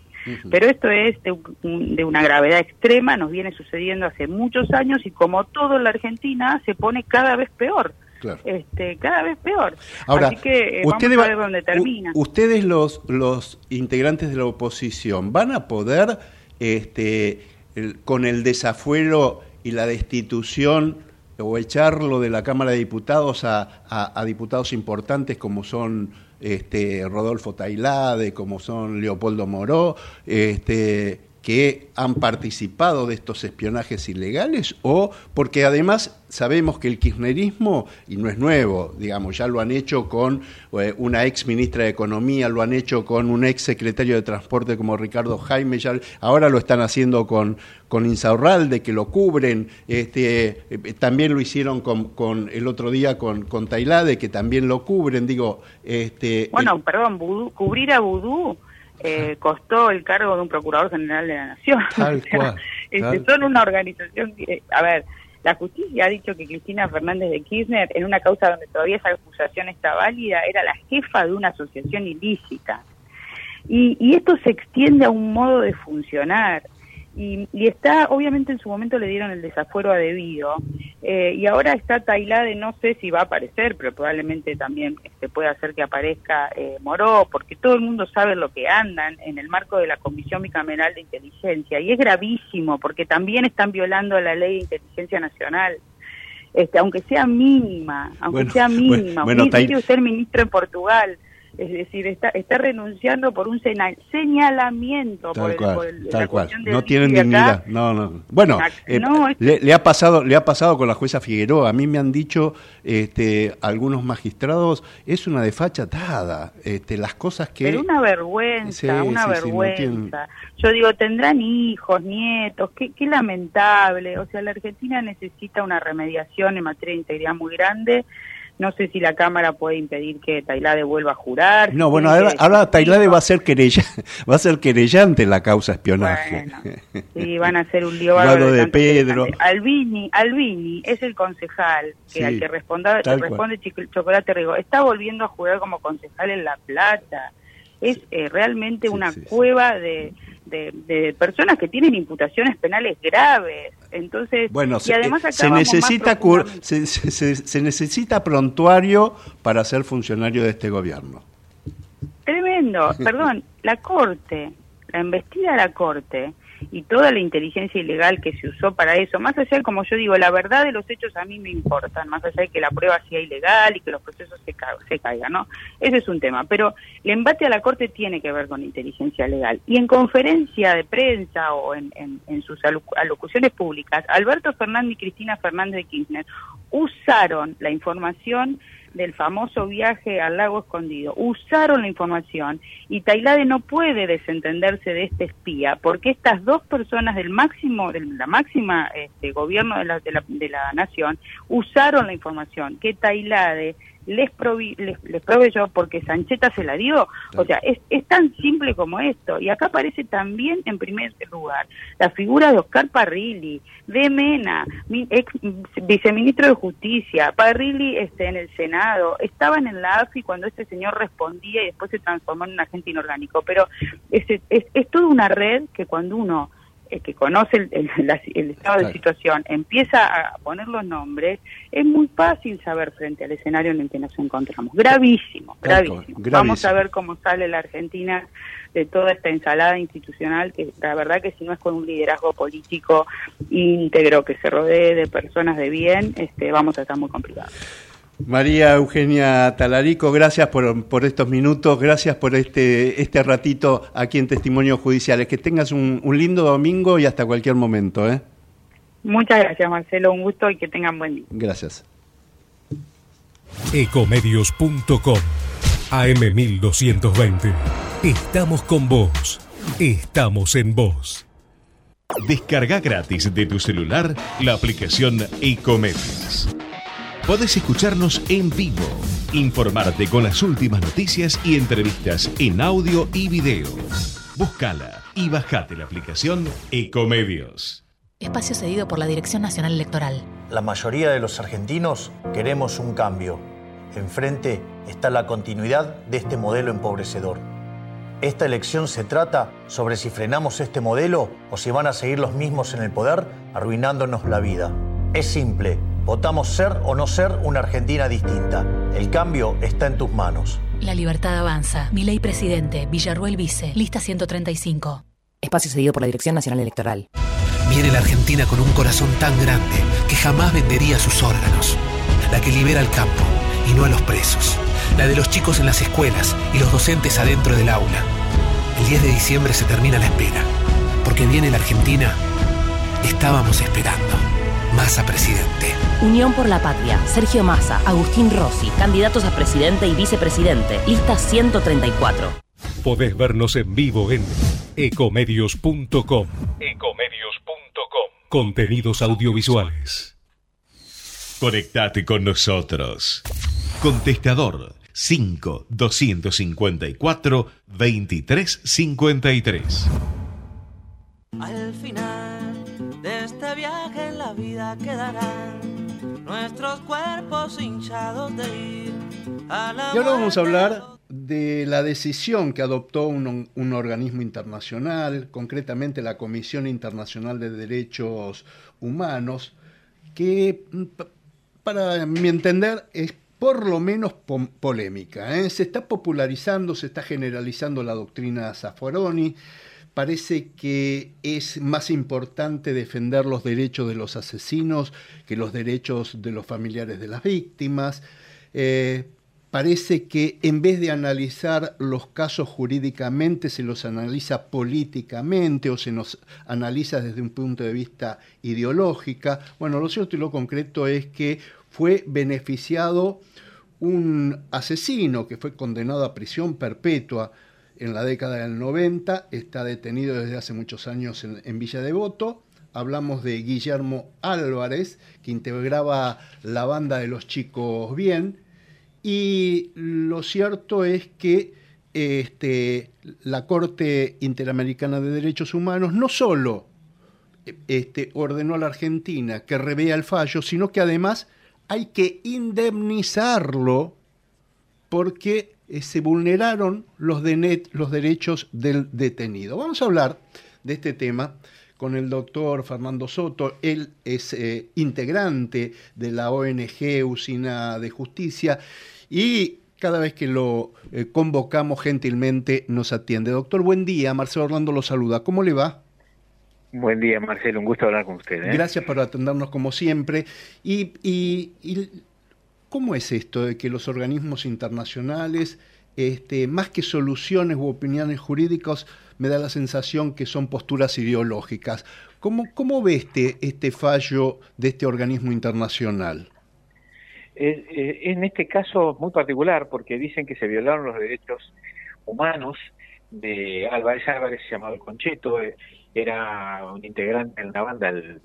Pero esto es de, de una gravedad extrema, nos viene sucediendo hace muchos años y como todo en la Argentina se pone cada vez peor. Claro. Este, cada vez peor. Ahora, Así que eh, ustedes, vamos a ver dónde termina. ustedes los, los integrantes de la oposición, ¿van a poder, este, el- con el desafuero y la destitución o echarlo de la Cámara de Diputados a, a- a diputados importantes como son este, Rodolfo Tailade, como son Leopoldo Moró, este, que han participado de estos espionajes ilegales o porque además sabemos que el kirchnerismo, y no es nuevo, digamos, ya lo han hecho con eh, una ex ministra de Economía, lo han hecho con un ex secretario de Transporte como Ricardo Jaime, ya, ahora lo están haciendo con, con Insaurralde, que lo cubren, este, eh, también lo hicieron con, con el otro día con, con Tailade, que también lo cubren, digo, este, Bueno, perdón, vudú- cubrir a Vudú eh, costó el cargo de un procurador general de la Nación. Tal cual, este, tal. son una organización que, a ver, la justicia ha dicho que Cristina Fernández de Kirchner, en una causa donde todavía esa acusación está válida, era la jefa de una asociación ilícita. Y, y esto se extiende a un modo de funcionar. Y, y, está, obviamente en su momento le dieron el desafuero a debido, eh, y ahora está Tailade, no sé si va a aparecer, pero probablemente también este, puede hacer que aparezca eh, Moró, porque todo el mundo sabe lo que andan en el marco de la Comisión Bicameral de Inteligencia, y es gravísimo, porque también están violando la ley de inteligencia nacional. Este, aunque sea mínima, aunque sea mínima, bueno, bueno, usted ministro en Portugal, es decir, está, está renunciando por un señalamiento. Tal cual, tal cual. No tienen dignidad. No, no. Bueno, eh, le, ha pasado, le ha pasado con la jueza Figueroa. A mí me han dicho este, algunos magistrados, es una desfachatada. Este, las cosas que. Pero una vergüenza, una vergüenza. Yo digo, tendrán hijos, nietos, qué, qué lamentable. O sea, la Argentina necesita una remediación en materia de integridad muy grande no sé si la Cámara puede impedir que Tailade vuelva a jurar. No, bueno, ahora, ahora Tailade va a ser querella, va a ser querellante en la causa espionaje. Bueno, sí, van a hacer un lío de Pedro. Albini, Albini es el concejal que al que responda, responde Chocolate Rigo. Está volviendo a jugar como concejal en La Plata. Es eh, realmente una cueva de de, personas que tienen imputaciones penales graves. Entonces, bueno, y además se, necesita se, se, necesita prontuario para ser funcionario de este gobierno. Tremendo, perdón, la Corte, la embestida de la Corte y toda la inteligencia ilegal que se usó para eso, más allá, como yo digo, la verdad de los hechos a mí me importan, más allá de que la prueba sea ilegal y que los procesos se, se caigan, ¿no? Ese es un tema, pero el embate a la Corte tiene que ver con inteligencia legal. Y en conferencia de prensa o en, en sus alocuciones públicas, Alberto Fernández y Cristina Fernández de Kirchner usaron la información del famoso viaje al lago escondido. Usaron la información y Tailade no puede desentenderse de este espía porque estas dos personas del máximo, de la máxima este, gobierno de la, de la, de la nación usaron la información que Tailade les, les, les proveyó porque Sancheta se la dio. O sea, es, es tan simple como esto. Y acá aparece también, en primer lugar, la figura de Oscar Parrilli, de Mena, ex viceministro de Justicia, Parrilli este, en el Senado, estaban en la AFI cuando este señor respondía y después se transformó en un agente inorgánico. Pero es, es, es toda una red que cuando uno el que conoce el, el, estado de situación empieza a poner los nombres, es muy fácil saber frente al escenario en el que nos encontramos. Gravísimo, gravísimo. Vamos a ver cómo sale la Argentina de toda esta ensalada institucional, que la verdad que si no es con un liderazgo político íntegro, que se rodee de personas de bien, este, vamos a estar muy complicados. María Eugenia Talarico, gracias por, estos minutos, gracias por este, este ratito aquí en Testimonios Judiciales. Que tengas un, lindo domingo y hasta cualquier momento. ¿eh? Muchas gracias, Marcelo, un gusto y que tengan buen día. Gracias. Ecomedios.com AM1220. Estamos con vos. Estamos en vos. Descarga gratis de tu celular la aplicación Ecomedios. Podés escucharnos en vivo, informarte con las últimas noticias y entrevistas en audio y video. Búscala y bajate la aplicación Ecomedios. Espacio cedido por la Dirección Nacional Electoral. La mayoría de los argentinos queremos un cambio. Enfrente está la continuidad de este modelo empobrecedor. Esta elección se trata sobre si frenamos este modelo o si van a seguir los mismos en el poder arruinándonos la vida. Es simple Votamos ser o no ser una Argentina distinta. El cambio está en tus manos. La libertad avanza. Mi ley presidente, Villarruel Vice, lista 135. Espacio cedido por la Dirección Nacional Electoral. Viene la Argentina con un corazón tan grande que jamás vendería sus órganos. La que libera al campo y no a los presos. La de los chicos en las escuelas y los docentes adentro del aula. El 10 de diciembre se termina la espera. Porque viene la Argentina. Estábamos esperando. Massa presidente. Unión por la Patria, Sergio Massa, Agustín Rossi, candidatos a presidente y vicepresidente, lista 134. Podés vernos en vivo en ecomedios.com. Ecomedios.com. Contenidos audiovisuales. Conectate con nosotros. Contestador 5 254 2353. Al final viaje en la vida quedarán nuestros cuerpos hinchados de ir Y ahora vamos a hablar de la decisión que adoptó un, un, organismo internacional, concretamente la Comisión Internacional de Derechos Humanos, que mm, para mi entender es por lo menos polémica. ¿eh? Se está popularizando, se está generalizando la doctrina Zaffaroni. Parece que es más importante defender los derechos de los asesinos que los derechos de los familiares de las víctimas. Eh, parece que en vez de analizar los casos jurídicamente, se los analiza políticamente o se nos analiza desde un punto de vista ideológico. Bueno, lo cierto y lo concreto es que fue beneficiado un asesino que fue condenado a prisión perpetua en la década del 90, está detenido desde hace muchos años en, Villa Devoto. Hablamos de Guillermo Álvarez, que integraba la banda de los chicos bien. Y lo cierto es que este, la Corte Interamericana de Derechos Humanos no solo este, ordenó a la Argentina que revea el fallo, sino que además hay que indemnizarlo porque eh, se vulneraron los, los derechos del detenido. Vamos a hablar de este tema con el doctor Fernando Soto. Él es eh, integrante de la ONG Usina de Justicia y cada vez que lo eh, convocamos gentilmente nos atiende. Doctor, buen día. Marcelo Orlando lo saluda. ¿Cómo le va? Buen día, Marcelo, un gusto hablar con usted. ¿eh? Gracias por atendernos como siempre. Y, y, ¿cómo es esto de que los organismos internacionales, este, más que soluciones u opiniones jurídicas, me da la sensación que son posturas ideológicas? ¿Cómo, cómo este, este fallo de este organismo internacional? Eh, en este caso muy particular, porque dicen que se violaron los derechos humanos de Álvarez Álvarez, llamado Concheto, eh, era un integrante de una banda, el,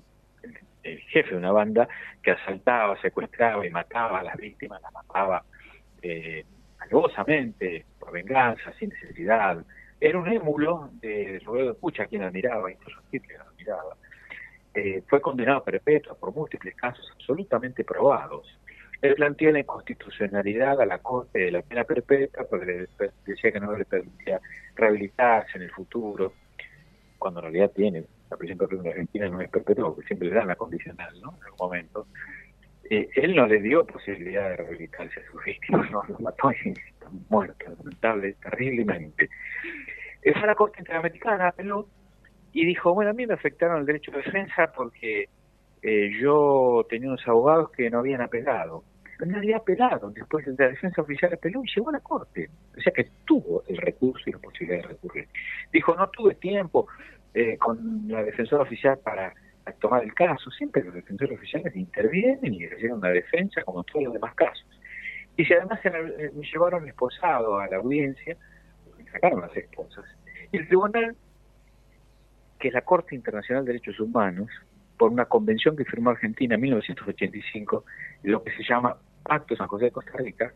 jefe de una banda que asaltaba, secuestraba y mataba a las víctimas, las mataba eh, por venganza, sin necesidad. Era un émulo de Roberto Pucha, quien admiraba, incluso Hitler admiraba. Eh, fue condenado a perpetua por múltiples casos absolutamente probados. Él planteó la inconstitucionalidad a la Corte de la pena perpetua porque decía que no le permitía rehabilitarse en el futuro cuando en realidad tiene, la prisión perpetua en Argentina no es perpetua, porque siempre le dan la condicional, ¿no? En algún momento. Eh, él no le dio posibilidad de rehabilitarse a sus víctimas, no, los mató y están muertos, lamentable, terriblemente. Fue a la Corte Interamericana, apeló y dijo, bueno, a mí me afectaron el derecho de defensa porque eh, yo tenía unos abogados que no habían apelado. Pero nadie ha apelado. Después de la defensa oficial apeló y llegó a la Corte. O sea que tuvo el recurso y la posibilidad de recurrir. Dijo, no tuve tiempo, eh, con la defensora oficial para tomar el caso. Siempre los defensores oficiales intervienen y hicieron una defensa como en todos los demás casos. Y si además eh, me llevaron esposado a la audiencia, me sacaron las esposas. Y el tribunal, que es la Corte Internacional de Derechos Humanos, por una convención que firmó Argentina en 1985, lo que se llama Pacto San José de Costa Rica,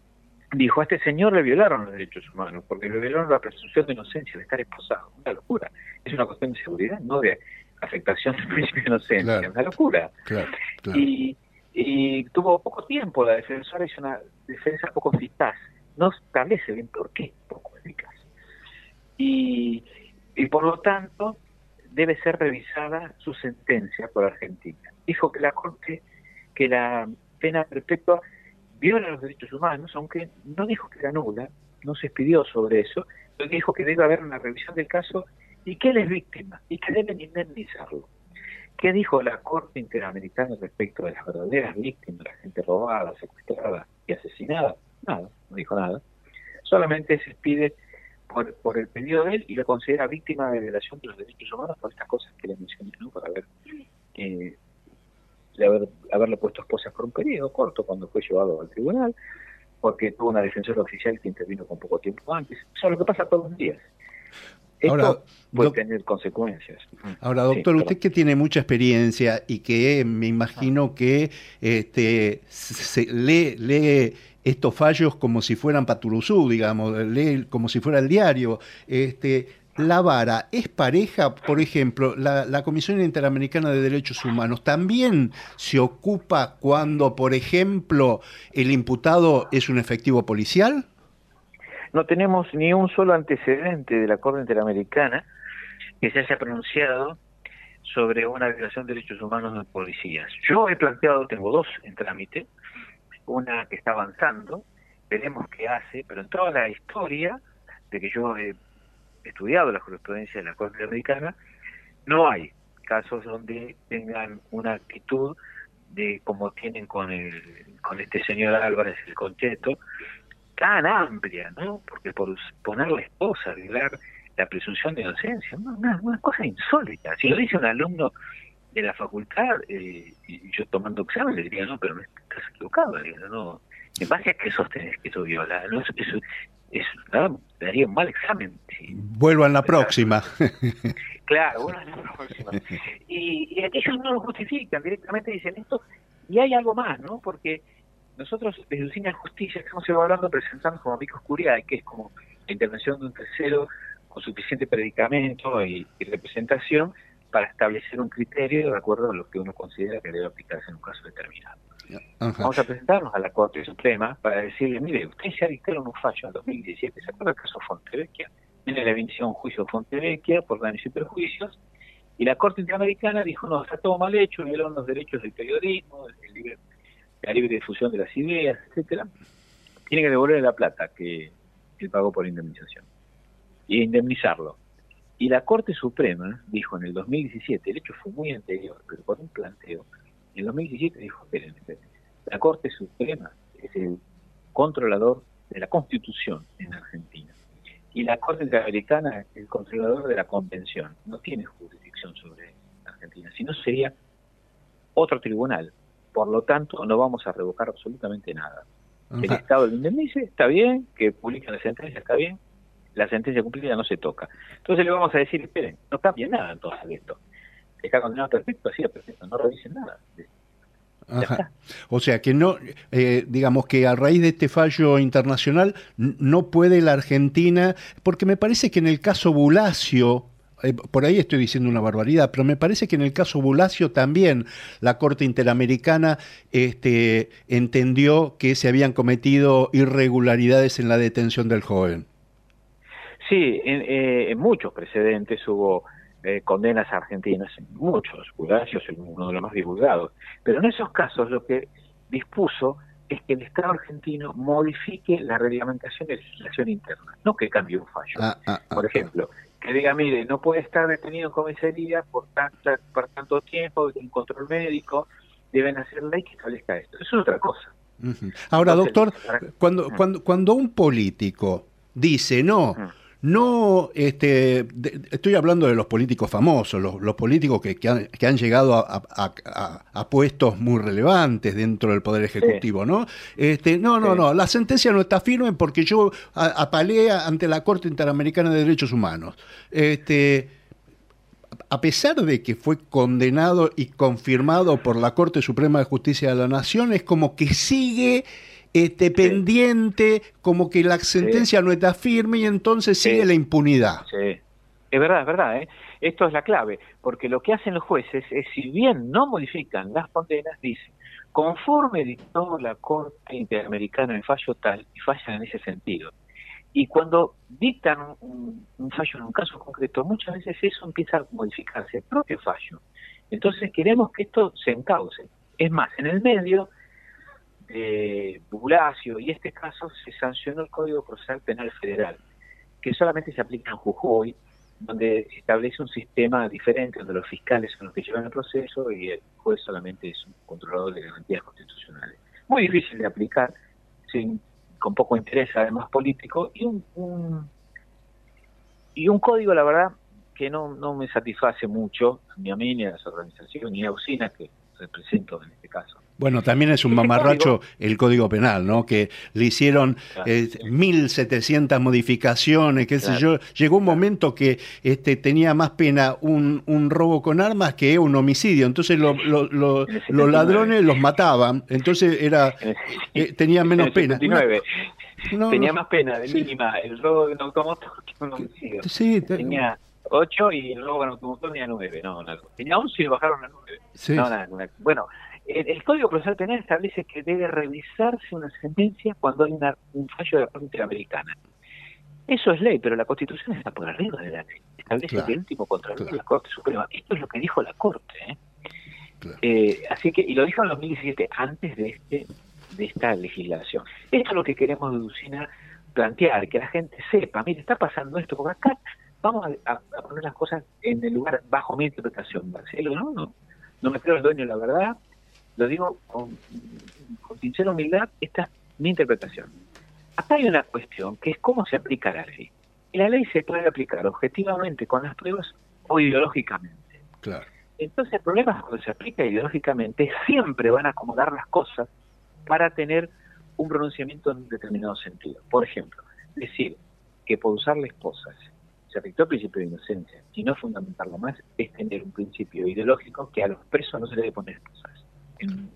dijo, a este señor le violaron los derechos humanos, porque le violaron la presunción de inocencia, de estar esposado. Una locura. Es una cuestión de seguridad, no de afectación del principio de inocencia. Una locura. Y, y, tuvo poco tiempo, la defensora hizo una defensa poco eficaz. No establece bien por qué poco eficaz. Y, y por lo tanto, debe ser revisada su sentencia por Argentina. Dijo que la Corte, que la pena perpetua viola los derechos humanos, aunque no dijo que era nula, no se expidió sobre eso, pero dijo que debe haber una revisión del caso y que él es víctima y que deben indemnizarlo. ¿Qué dijo la Corte Interamericana respecto de las verdaderas víctimas, la gente robada, secuestrada y asesinada? Nada, no dijo nada. Solamente se expide por, por el pedido de él y lo considera víctima de violación de los derechos humanos por estas cosas que le mencioné, ¿no? Por haber eh, de haber, haberle puesto esposas por un periodo corto cuando fue llevado al tribunal, porque tuvo una defensora oficial que intervino con poco tiempo antes. Eso es lo que pasa todos los días. Esto ahora, puede tener consecuencias. Ahora, doctor, usted que tiene mucha experiencia y que me imagino que este, se lee, lee estos fallos como si fueran Paturuzú, digamos, lee como si fuera el diario. Este, la vara es pareja, por ejemplo, la, Comisión Interamericana de Derechos Humanos también se ocupa cuando, por ejemplo, el imputado es un efectivo policial? no tenemos ni un solo antecedente de la Corte Interamericana que se haya pronunciado sobre una violación de derechos humanos de policías. Yo he planteado, tengo dos en trámite, una que está avanzando, veremos qué hace, pero en toda la historia de que yo he estudiado la jurisprudencia de la Corte Interamericana, no hay casos donde tengan una actitud de como tienen con el con este señor Álvarez el Concheto tan amplia, ¿no? Porque por poner la esposa, violar la presunción de inocencia, una, una cosa insólita. Si lo dice un alumno de la facultad, eh, y yo tomando examen le diría, no, pero no estás equivocado, no, en base a qué sostenes que eso viola, no, eso, eso, daría un mal examen. Vuelvo en la próxima. Claro, vuelvo en la próxima. Y, y aquellos no lo justifican, directamente dicen esto, y hay algo más, ¿no? Porque nosotros desde Usina Justicia estamos evaluando, presentando como amigos curiae, que es como la intervención de un tercero con suficiente predicamento y, representación para establecer un criterio de acuerdo a lo que uno considera que debe aplicarse en un caso determinado. Vamos a presentarnos a la Corte Suprema para decirle, mire, usted se dictaron un fallo en 2017, ¿se acuerda del caso Fontevecchia? Viene la emisión juicio Fontevecchia por daños y perjuicios, y la Corte Interamericana dijo, no, está todo mal hecho, violaron los derechos del periodismo, la libre difusión de las ideas, etcétera, tiene que devolver la plata que él pagó por indemnización y indemnizarlo. Y la Corte Suprema dijo en el 2017, el hecho fue muy anterior, pero por un planteo, en el 2017 dijo, esperen, la Corte Suprema es el controlador de la Constitución en Argentina. Y la Corte Interamericana es el controlador de la Convención. No tiene jurisdicción sobre Argentina, sino sería otro tribunal. Por lo tanto, no vamos a revocar absolutamente nada. El Estado lo indemnice, está bien, que publiquen la sentencia, está bien, la sentencia cumplida no se toca. Entonces le vamos a decir, esperen, no cambien nada entonces de esto. Está condenado perfecto, así perfecto, no revisen nada. O sea que no, eh, digamos que a raíz de este fallo internacional no puede la Argentina, porque me parece que en el caso Bulacio, eh, por ahí estoy diciendo una barbaridad, pero me parece que en el caso Bulacio también la Corte Interamericana este, entendió que se habían cometido irregularidades en la detención del joven. Sí, en, eh, en muchos precedentes hubo eh, condenas argentinas, en muchos, Bulacio es uno de los más divulgados, pero en esos casos lo que dispuso es que el Estado argentino modifique la reglamentación de legislación interna, no que cambie un fallo. Ah, ah, ah, por ejemplo, que diga, mire, no puede estar detenido en comisaría por, tanta, por tanto tiempo, un control médico, deben hacer ley que establezca esto. Eso es otra cosa. Ahora, doctor, cuando, cuando, cuando un político dice, no, no, este, estoy hablando de los políticos famosos, los, políticos que, que, han, llegado a, puestos muy relevantes dentro del Poder Ejecutivo, ¿no? Este, no, no, no, la sentencia no está firme porque yo apalé ante la Corte Interamericana de Derechos Humanos. Este, a pesar de que fue condenado y confirmado por la Corte Suprema de Justicia de la Nación, es como que sigue este, pendiente, como que la sentencia no está firme y entonces sigue la impunidad. Sí, es verdad, es verdad. ¿eh? Esto es la clave, porque lo que hacen los jueces es, si bien no modifican las condenas, dicen, conforme dictó la Corte Interamericana en fallo tal, y fallan en ese sentido. Y cuando dictan un, un, fallo en un caso concreto, muchas veces eso empieza a modificarse, el propio fallo. Entonces queremos que esto se encauce. Es más, en el medio de Bulacio y este caso se sancionó el Código Procesal Penal Federal, que solamente se aplica en Jujuy, donde establece un sistema diferente, donde los fiscales son los que llevan el proceso y el juez solamente es un controlador de garantías constitucionales. Muy difícil de aplicar, sin, con poco interés además político, y un, código, la verdad, que no, no me satisface mucho, ni a mí, ni a las organizaciones, ni a Usina, que represento en este caso. Bueno, también es un mamarracho el Código Penal, ¿no? Que le hicieron eh, 1.700 modificaciones, qué sé yo. Llegó un momento que este, tenía más pena un, un robo con armas que un homicidio. Entonces los ladrones los mataban. Entonces era eh, tenía menos pena. tenía más pena de mínima el robo de un automóvil que un homicidio. Sí, tenía 8 y el robo de un automóvil tenía 9. No, no, tenía 11 y le bajaron a 9. Sí. No, bueno, el, Código Procesal Penal establece que debe revisarse una sentencia cuando hay un fallo de la Corte Interamericana. Eso es ley, pero la Constitución está por arriba de la ley. Establece que el último contralor es la Corte Suprema. Esto es lo que dijo la Corte. ¿eh? Eh, así que, y lo dijo en 2017, antes de este de esta legislación. Esto es lo que queremos Lucina plantear, que la gente sepa, mire, está pasando esto, porque acá vamos a, poner las cosas en el lugar bajo mi interpretación, Marcelo, ¿no? No, no me creo el dueño de la verdad, lo digo con, con sincera humildad, esta es mi interpretación. Acá hay una cuestión que es cómo se aplica la ley. Y la ley se puede aplicar objetivamente con las pruebas o ideológicamente. Claro. Entonces el problema es cuando se aplica ideológicamente, siempre van a acomodar las cosas para tener un pronunciamiento en un determinado sentido. Por ejemplo, decir que por usarle esposas se afectó el principio de inocencia y no fundamentarlo más es tener un principio ideológico que a los presos no se les debe poner esposas en,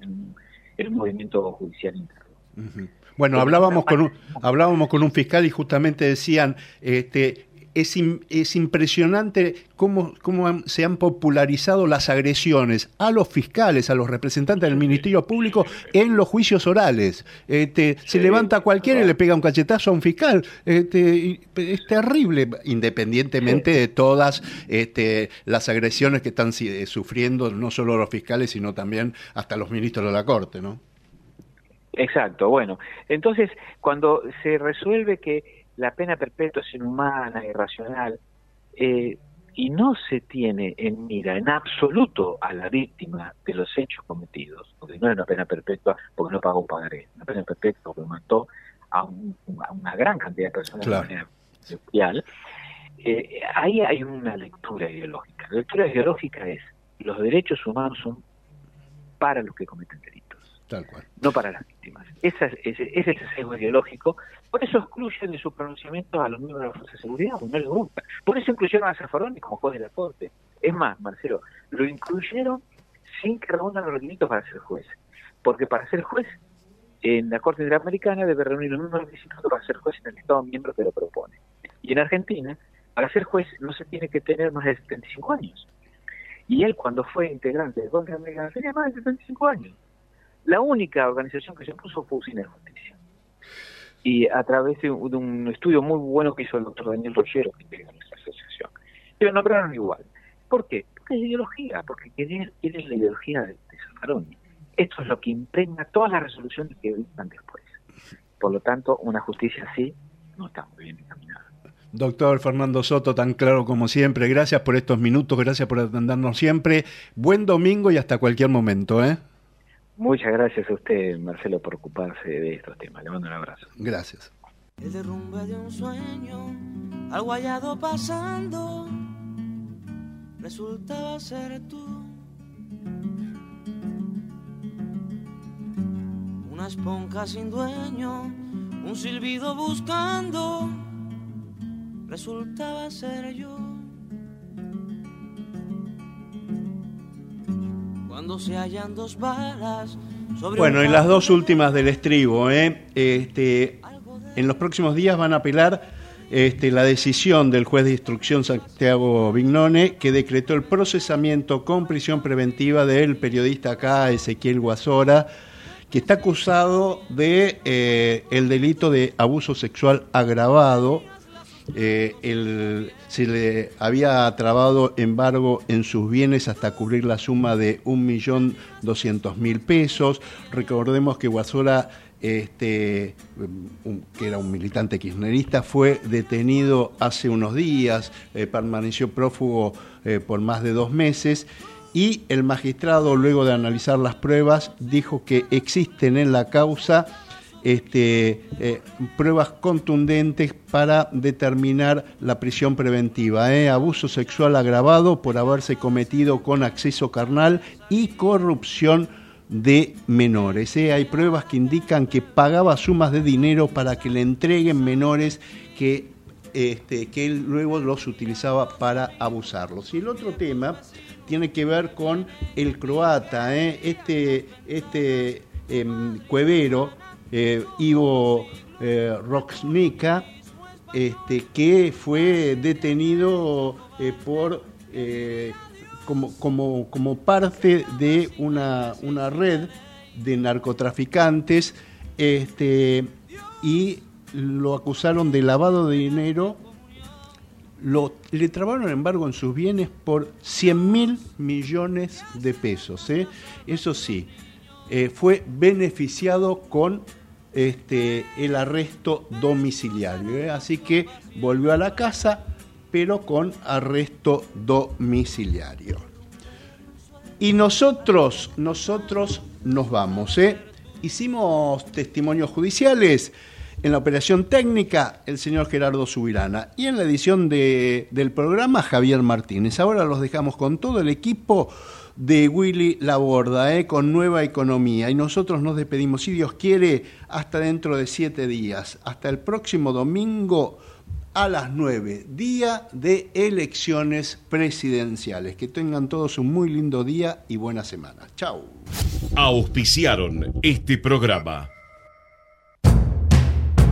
en un movimiento judicial interno. Bueno, hablábamos con un, hablábamos con un fiscal y justamente decían, este, es, es impresionante cómo, cómo se han popularizado las agresiones a los fiscales, a los representantes del Ministerio Público en los juicios orales. Este, se levanta cualquiera y le pega un cachetazo a un fiscal. Este, es terrible, independientemente de todas este, las agresiones que están eh, sufriendo no solo los fiscales, sino también hasta los ministros de la Corte, ¿no? Exacto, bueno, entonces cuando se resuelve que la pena perpetua es inhumana, irracional, eh, y no se tiene en mira en absoluto a la víctima de los hechos cometidos, porque no es una pena perpetua porque no pagó un pagaré, una pena perpetua porque mató a, una gran cantidad de personas de manera social, eh, ahí hay una lectura ideológica. La lectura ideológica es los derechos humanos son para los que cometen delitos no para las víctimas. Ese es, ese, sesgo ideológico. Por eso excluyen de su pronunciamiento a los miembros de la Fuerza de Seguridad, no les gusta. Por eso incluyeron a Zafaroni como juez de la Corte. Es más, Marcelo, lo incluyeron sin que reúnan los requisitos para ser juez. Porque para ser juez en la Corte Interamericana debe reunir los mismos requisitos para ser juez en el Estado miembro que lo propone. Y en Argentina, para ser juez no se tiene que tener más de 75 años. Y él cuando fue integrante de la Corte Interamericana tenía más de 75 años. La única organización que se puso fue Usina de Justicia. Y a través de un, estudio muy bueno que hizo el doctor Daniel Rollero, que integra nuestra asociación, pero nombraron igual. ¿Por qué? Porque es ideología, porque quiere, es la ideología de, de Esto es lo que impregna todas las resoluciones que dictan después. Por lo tanto, una justicia así no está muy bien encaminada. Doctor Fernando Soto, tan claro como siempre, gracias por estos minutos, gracias por atendernos siempre. Buen domingo y hasta cualquier momento, ¿eh? Muchas gracias a usted, Marcelo, por ocuparse de estos temas. Le mando un abrazo. Gracias. El derrumbe de un sueño, algo hallado pasando, resultaba ser tú. Una esponja sin dueño, un silbido buscando, resultaba ser yo. Se hallan dos balas. bueno, en las dos últimas del estribo, ¿eh? este, en los próximos días van a apelar este, la decisión del juez de instrucción Santiago Vignone que decretó el procesamiento con prisión preventiva del periodista acá Ezequiel Guasora que está acusado de eh, el delito de abuso sexual agravado eh, se le había trabado embargo en sus bienes hasta cubrir la suma de 1.200.000 pesos. Recordemos que Guasora, este, que era un militante kirchnerista, fue detenido hace unos días, eh, permaneció prófugo eh, por más de dos meses y el magistrado, luego de analizar las pruebas, dijo que existen en la causa este, eh, pruebas contundentes para determinar la prisión preventiva. ¿eh? Abuso sexual agravado por haberse cometido con acceso carnal y corrupción de menores. ¿eh? Hay pruebas que indican que pagaba sumas de dinero para que le entreguen menores que, este, que él luego los utilizaba para abusarlos. Y el otro tema tiene que ver con el croata, este, este em, cuevero eh, Ivo eh, este, que fue detenido eh, por como, como, como, parte de una, una, red de narcotraficantes este, y lo acusaron de lavado de dinero, lo, le trabaron embargo en sus bienes por 100 mil millones de pesos. Eso sí, fue beneficiado con este, el arresto domiciliario. ¿eh? Así que volvió a la casa, pero con arresto domiciliario. Y nosotros, nosotros nos vamos. ¿eh? Hicimos testimonios judiciales en la operación técnica el señor Gerardo Subirana y en la edición del programa Javier Martínez. Ahora los dejamos con todo el equipo de Willy Laborda, ¿eh? con Nueva Economía. Y nosotros nos despedimos, si Dios quiere, hasta dentro de siete días. Hasta el próximo domingo a las nueve, día de elecciones presidenciales. Que tengan todos un muy lindo día y buena semana. Chao. Auspiciaron este programa.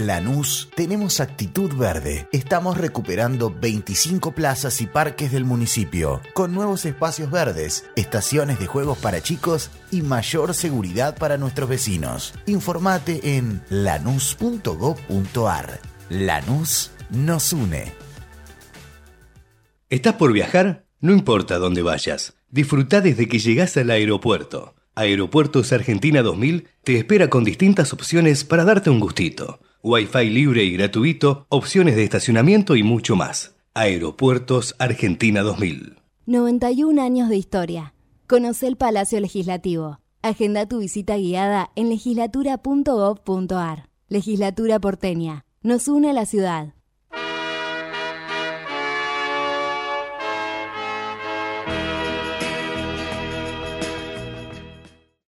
En Lanús tenemos actitud verde. Estamos recuperando 25 plazas y parques del municipio, con nuevos espacios verdes, estaciones de juegos para chicos y mayor seguridad para nuestros vecinos. Informate en lanús.gov.ar. Lanús nos une. ¿Estás por viajar? No importa dónde vayas. Disfruta desde que llegas al aeropuerto. Aeropuertos Argentina 2000 te espera con distintas opciones para darte un gustito. Wi-Fi libre y gratuito, opciones de estacionamiento y mucho más. Aeropuertos Argentina 2000. 91 años de historia. Conoce el Palacio Legislativo. Agenda tu visita guiada en legislatura.gov.ar. Legislatura porteña. Nos une a la ciudad.